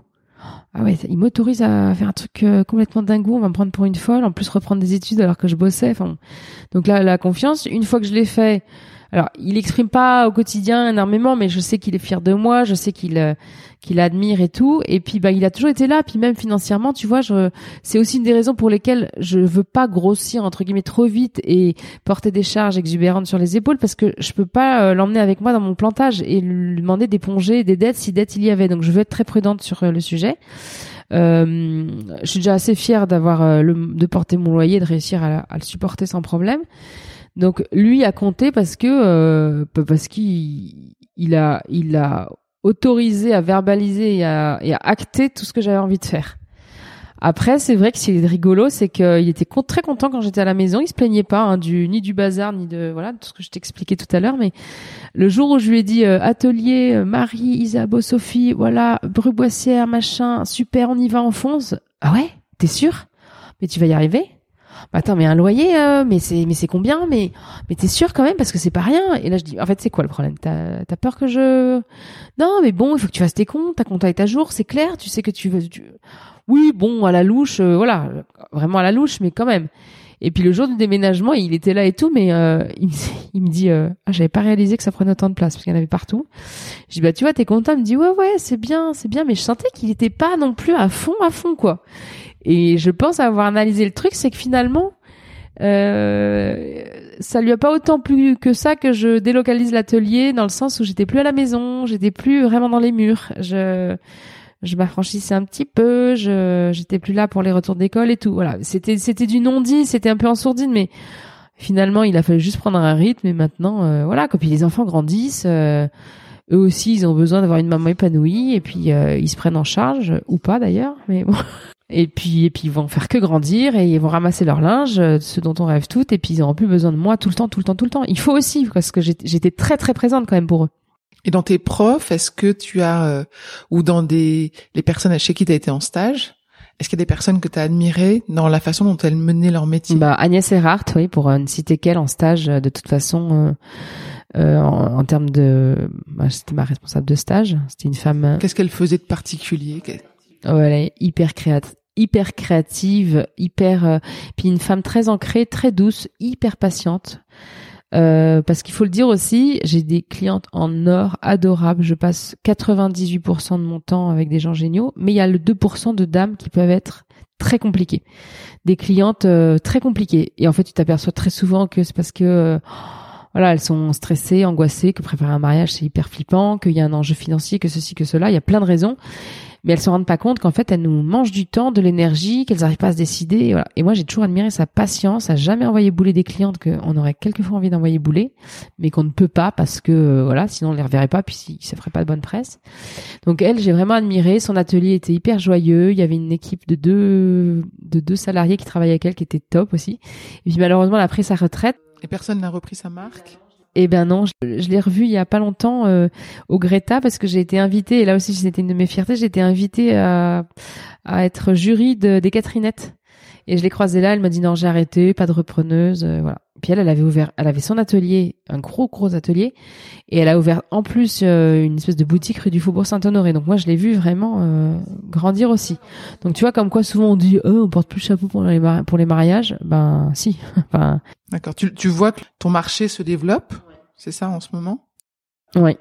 Ah ouais, il m'autorise à faire un truc complètement dingo, on va me prendre pour une folle, en plus reprendre des études alors que je bossais. Enfin, donc là, la confiance, une fois que je l'ai fait, alors, il exprime pas au quotidien énormément, mais je sais qu'il est fier de moi, je sais qu'il euh, qu'il admire et tout. Et puis, bah, il a toujours été là. Puis même financièrement, tu vois, je, c'est aussi une des raisons pour lesquelles je veux pas grossir entre guillemets trop vite et porter des charges exubérantes sur les épaules, parce que je peux pas euh, l'emmener avec moi dans mon plantage et lui demander d'éponger des dettes si dettes il y avait. Donc, je veux être très prudente sur euh, le sujet. Euh, je suis déjà assez fière d'avoir le, de porter mon loyer, de réussir à le supporter sans problème. Donc lui a compté parce que euh, parce qu'il il a il a autorisé à verbaliser et à, et acter tout ce que j'avais envie de faire. Après, c'est vrai que ce qui est rigolo, c'est qu'il était très content quand j'étais à la maison. Il se plaignait pas hein, du ni du bazar ni de voilà tout ce que je t'expliquais tout à l'heure. Mais le jour où je lui ai dit euh, atelier euh, Marie, Isabeau, Sophie, voilà Bruboissière, machin, super, on y va, on fonce. Ah ouais, t'es sûr? Mais tu vas y arriver? Bah attends, mais un loyer, euh, mais c'est, mais c'est combien? Mais, mais t'es sûr quand même? Parce que c'est pas rien. Et là, je dis, en fait, c'est quoi le problème? T'as, t'as peur que je Non, mais bon, il faut que tu fasses tes comptes, ta compta est à jour, c'est clair. Tu sais que tu veux. Oui, bon, à la louche, euh, voilà, vraiment à la louche, mais quand même. Et puis le jour du déménagement, il était là et tout, mais euh, il, me, il me dit, euh, ah, j'avais pas réalisé que ça prenait autant de place parce qu'il y en avait partout. Je dis, bah tu vois, t'es content? Il me dit, ouais, ouais, c'est bien, c'est bien, mais je sentais qu'il était pas non plus à fond, à fond, quoi. Et je pense avoir analysé le truc, c'est que finalement, euh, ça lui a pas autant plu que ça que je délocalise l'atelier dans le sens où j'étais plus à la maison, j'étais plus vraiment dans les murs. Je je m'affranchissais un petit peu, je j'étais plus là pour les retours d'école et tout. Voilà, c'était c'était du non dit, c'était un peu en sourdine, mais finalement il a fallu juste prendre un rythme et maintenant euh, voilà, quand puis les enfants grandissent. Euh, eux aussi, ils ont besoin d'avoir une maman épanouie et puis euh, ils se prennent en charge ou pas d'ailleurs, mais bon. Et puis et puis ils vont faire que grandir et ils vont ramasser leur linge, ce dont on rêve toutes, et puis ils n'auront plus besoin de moi tout le temps, tout le temps, tout le temps. Il faut aussi parce que j'étais très très présente quand même pour eux. Et dans tes profs, est-ce que tu as, euh, ou dans des les personnes chez qui tu as été en stage, est-ce qu'il y a des personnes que tu as admirées dans la façon dont elles menaient leur métier? Bah, Agnès Erhardt, oui, pour ne citer qu'elle en stage, de toute façon, euh, euh en, en, termes de... Bah, c'était ma responsable de stage, c'était une femme... Euh, Qu'est-ce qu'elle faisait de particulier? Oh, Elle est hyper créative hyper créative, hyper puis une femme très ancrée, très douce, hyper patiente. Euh, parce qu'il faut le dire aussi, j'ai des clientes en or adorables. Je passe 98% de mon temps avec des gens géniaux, mais il y a le 2% de dames qui peuvent être très compliquées. Des clientes euh, très compliquées. Et en fait, tu t'aperçois très souvent que c'est parce que euh, voilà, elles sont stressées, angoissées, que préparer un mariage c'est hyper flippant, qu'il y a un enjeu financier, que ceci, que cela. Il y a plein de raisons mais elles se rendent pas compte qu'en fait elles nous mangent du temps, de l'énergie, qu'elles n'arrivent pas à se décider. Et, voilà. et moi j'ai toujours admiré sa patience, à jamais envoyer bouler des clientes qu'on aurait quelquefois envie d'envoyer bouler, mais qu'on ne peut pas parce que euh, voilà, sinon on les reverrait pas, puis ça ferait pas de bonne presse. Donc elle, j'ai vraiment admiré. Son atelier était hyper joyeux. Il y avait une équipe de deux de deux salariés qui travaillaient avec elle qui était top aussi. Et puis malheureusement elle a pris sa retraite. Et personne n'a repris sa marque? Eh ben non, je, l'ai revu il y a pas longtemps euh, au Greta parce que j'ai été invitée et là aussi c'était une de mes fiertés, j'ai été invitée à, à être jury de, des Catherinettes. Et je l'ai croisée là, elle m'a dit non, j'ai arrêté, pas de repreneuse, euh, voilà. Puis elle, elle avait ouvert, elle avait son atelier, un gros gros atelier, et elle a ouvert en plus euh, une espèce de boutique rue du Faubourg Saint-Honoré. Donc moi, je l'ai vu vraiment euh, grandir aussi. Donc tu vois, comme quoi souvent on dit, oh, on porte plus le chapeau pour les pour les mariages, ben si. enfin. D'accord. Tu tu vois que ton marché se développe, c'est ça en ce moment? Oui.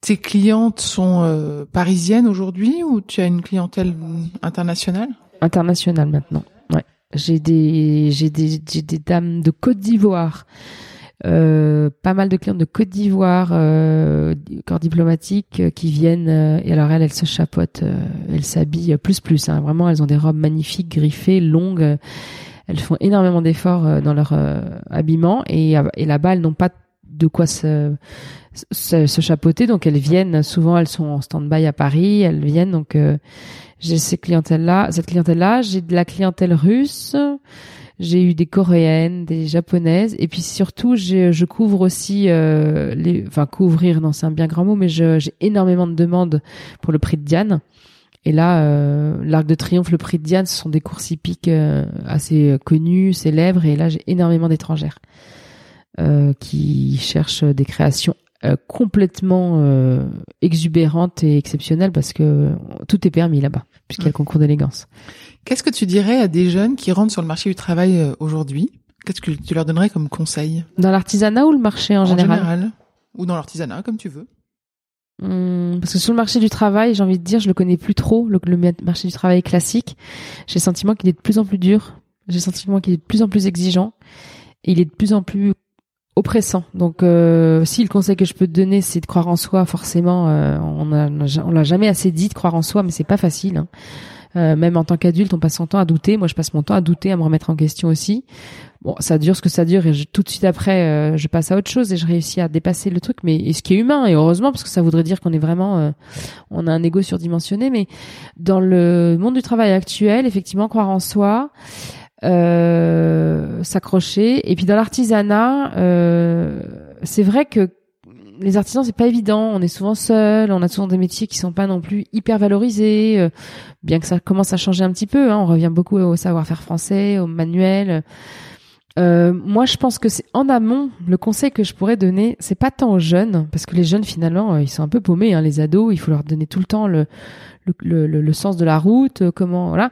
Tes clientes sont parisiennes aujourd'hui ou tu as une clientèle internationale? International maintenant. Ouais. J'ai des j'ai des j'ai des dames de Côte d'Ivoire. Euh, pas mal de clients de Côte d'Ivoire, euh, corps diplomatique, euh, qui viennent euh, et alors elles, elles se chapotent, euh, elles s'habillent plus plus. Hein, vraiment, elles ont des robes magnifiques, griffées, longues. elles font énormément d'efforts dans leur habillement et, et là-bas, elles n'ont pas de quoi se, se, se, chapeauter, donc elles viennent. Souvent, elles sont en stand-by à Paris. Elles viennent donc j'ai ces clientèles-là, cette clientèle-là. J'ai de la clientèle russe. J'ai eu des coréennes, des japonaises, et puis surtout, je couvre aussi euh, les, enfin couvrir, non, c'est un bien grand mot, mais j'ai énormément de demandes pour le prix de Diane. Et là, euh, l'Arc de Triomphe, le prix de Diane, ce sont des courses hippiques euh, assez connues, célèbres, et là, j'ai énormément d'étrangères euh, qui cherchent des créations euh, complètement euh, exubérante et exceptionnelle parce que tout est permis là-bas puisqu'il y a le concours d'élégance. Qu'est-ce que tu dirais à des jeunes qui rentrent sur le marché du travail euh, aujourd'hui? Qu'est-ce que tu leur donnerais comme conseil? Dans l'artisanat ou le marché en, général, en général? Ou dans l'artisanat, comme tu veux. Hum, parce que sur le marché du travail, j'ai envie de dire, je le connais plus trop, le, le marché du travail classique. J'ai le sentiment qu'il est de plus en plus dur. J'ai le sentiment qu'il est de plus en plus exigeant. Et il est de plus en plus oppressant. Donc, euh, si le conseil que je peux te donner, c'est de croire en soi, forcément, euh, on a, on l'a jamais assez dit de croire en soi, mais c'est pas facile. Hein. Euh, même en tant qu'adulte, on passe son temps à douter. Moi, je passe mon temps à douter, à me remettre en question aussi. Bon, ça dure ce que ça dure, et tout de suite après, euh, je passe à autre chose et je réussis à dépasser le truc. Mais ce qui est humain, et heureusement, parce que ça voudrait dire qu'on est vraiment, euh, on a un ego surdimensionné. Mais dans le monde du travail actuel, effectivement, croire en soi euh, s'accrocher. Et puis dans l'artisanat, euh, c'est vrai que les artisans c'est pas évident. On est souvent seul, on a souvent des métiers qui sont pas non plus hyper valorisés. euh, bien que ça commence à changer un petit peu. Hein, on revient beaucoup au savoir-faire français, au manuel. Euh, moi, je pense que c'est en amont le conseil que je pourrais donner. C'est pas tant aux jeunes, parce que les jeunes finalement, euh, ils sont un peu paumés. Hein, les ados, il faut leur donner tout le temps le le, sens de la route, euh, comment voilà.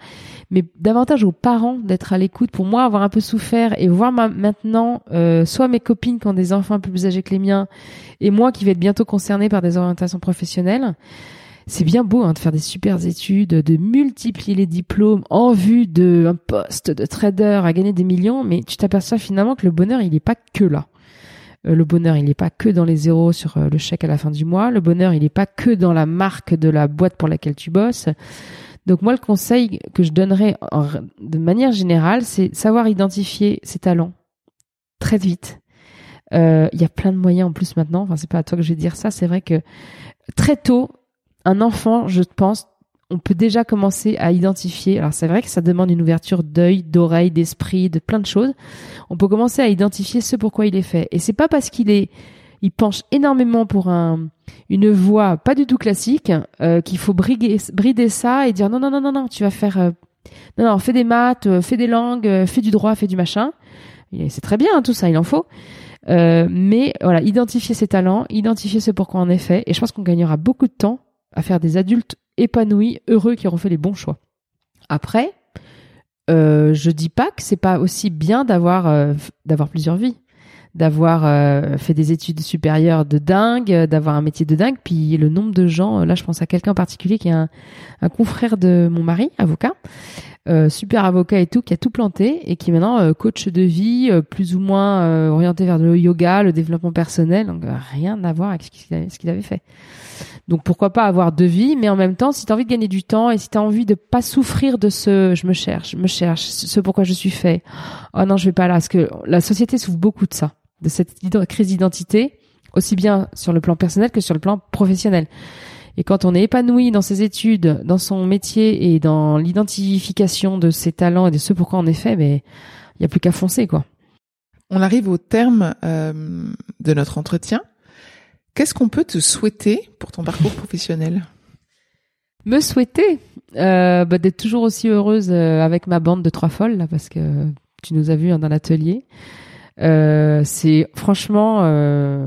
Mais davantage aux parents d'être à l'écoute. Pour moi, avoir un peu souffert et voir ma, maintenant, euh, soit mes copines qui ont des enfants un peu plus âgés que les miens, et moi qui vais être bientôt concernée par des orientations professionnelles. C'est bien beau hein, de faire des super études, de multiplier les diplômes en vue d'un poste de trader à gagner des millions, mais tu t'aperçois finalement que le bonheur, il n'est pas que là. Euh, le bonheur, il n'est pas que dans les zéros sur euh, le chèque à la fin du mois. Le bonheur, il n'est pas que dans la marque de la boîte pour laquelle tu bosses. Donc moi, le conseil que je donnerais de manière générale, c'est savoir identifier ses talents très vite. Euh, Il y a plein de moyens en plus maintenant. Enfin, c'est pas à toi que je vais dire ça. C'est vrai que très tôt, un enfant, je pense, on peut déjà commencer à identifier. Alors c'est vrai que ça demande une ouverture d'œil, d'oreille, d'esprit, de plein de choses. On peut commencer à identifier ce pourquoi il est fait. Et c'est pas parce qu'il est, il penche énormément pour un, une voie pas du tout classique euh, qu'il faut briguer, brider ça et dire non non non non non, tu vas faire, euh, non non, fais des maths, euh, fais des langues, euh, fais du droit, fais du machin. C'est très bien hein, tout ça, il en faut. Euh, mais voilà, identifier ses talents, identifier ce pourquoi est fait, et je pense qu'on gagnera beaucoup de temps à faire des adultes épanouis, heureux, qui auront fait les bons choix. Après, euh, je dis pas que c'est pas aussi bien d'avoir euh, plusieurs vies, d'avoir euh, fait des études supérieures de dingue, d'avoir un métier de dingue. Puis le nombre de gens, là, je pense à quelqu'un en particulier qui est un, confrère de mon mari, avocat, super avocat et tout, qui a tout planté et qui est maintenant coach de vie, plus ou moins orienté vers le yoga, le développement personnel, donc rien à voir avec ce qu'il avait fait. Donc pourquoi pas avoir deux vies, mais en même temps, si tu as envie de gagner du temps et si tu as envie de pas souffrir de ce je me cherche, je me cherche, ce pourquoi je suis fait. Oh non, je vais pas là parce que la société souffre beaucoup de ça, de cette crise d'identité, aussi bien sur le plan personnel que sur le plan professionnel. Et quand on est épanoui dans ses études, dans son métier et dans l'identification de ses talents et de ce pourquoi on est fait, ben il y a plus qu'à foncer quoi. On arrive au terme euh, de notre entretien. Qu'est-ce qu'on peut te souhaiter pour ton parcours professionnel? Me souhaiter euh, bah, d'être toujours aussi heureuse euh, avec ma bande de trois folles là parce que tu nous as vus hein, dans l'atelier. Euh, c'est franchement, euh,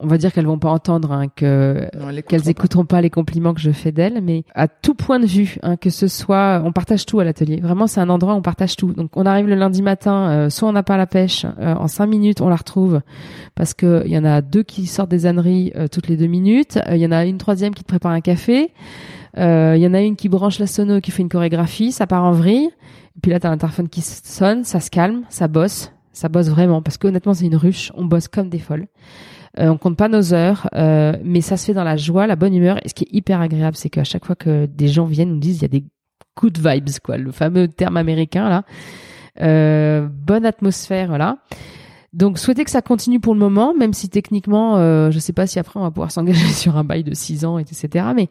on va dire qu'elles vont pas entendre hein, que qu'elles écouteront pas. les compliments que je fais d'elles, mais à tout point de vue, hein, que ce soit, on partage tout à l'atelier. Vraiment, c'est un endroit où on partage tout. Donc, on arrive le lundi matin, euh, soit on n'a pas la pêche, euh, en cinq minutes, on la retrouve parce que il y en a deux qui sortent des âneries euh, toutes les deux minutes. Euh, Il y en a une troisième qui te prépare un café. Euh, Il y en a une qui branche la sono, qui fait une chorégraphie, ça part en vrille. Et puis là, t'as l'interphone qui sonne, ça se calme, ça bosse, ça bosse vraiment parce qu'honnêtement, c'est une ruche. On bosse comme des folles. Euh, on compte pas nos heures, euh, mais ça se fait dans la joie, la bonne humeur. Et ce qui est hyper agréable, c'est qu'à chaque fois que des gens viennent, nous disent il y a des good vibes, quoi, le fameux terme américain là. Euh, bonne atmosphère, voilà. Donc souhaiter que ça continue pour le moment, même si techniquement, euh, je sais pas si après on va pouvoir s'engager sur un bail de 6 ans, etc. Mais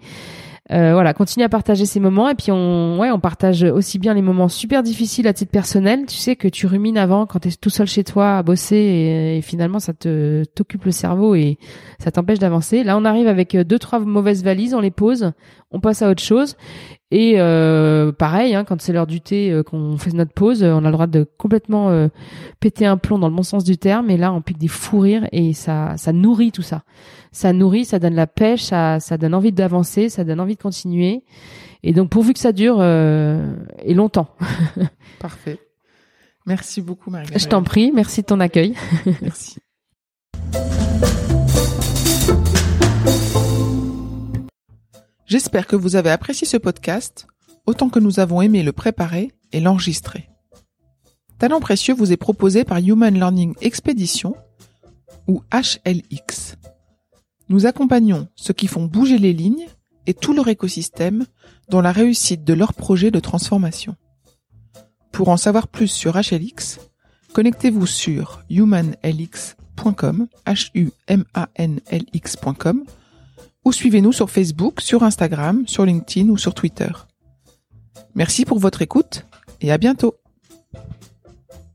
euh, voilà, continuer à partager ces moments et puis on, ouais, on partage aussi bien les moments super difficiles à titre personnel. Tu sais que tu rumines avant quand t'es tout seul chez toi à bosser et, et finalement ça te t'occupe le cerveau et ça t'empêche d'avancer. Là, on arrive avec euh, deux trois mauvaises valises, on les pose, on passe à autre chose. Et euh, pareil, hein, quand c'est l'heure du thé, euh, qu'on fait notre pause, euh, on a le droit de complètement euh, péter un plomb dans le bon sens du terme. Et là, on pique des fous rires et ça, ça nourrit tout ça. Ça nourrit, ça donne la pêche, ça, ça donne envie d'avancer, ça donne envie de continuer. Et donc, pourvu que ça dure euh, et longtemps. Parfait. Merci beaucoup, marie Je t'en prie, merci de ton accueil. Merci. J'espère que vous avez apprécié ce podcast autant que nous avons aimé le préparer et l'enregistrer. Talent précieux vous est proposé par Human Learning Expedition ou HLX. Nous accompagnons ceux qui font bouger les lignes et tout leur écosystème dans la réussite de leur projet de transformation. Pour en savoir plus sur HLX, connectez-vous sur humanlx.com, h-u-m-a-n-l-x.com, ou suivez-nous sur Facebook, sur Instagram, sur LinkedIn ou sur Twitter. Merci pour votre écoute et à bientôt.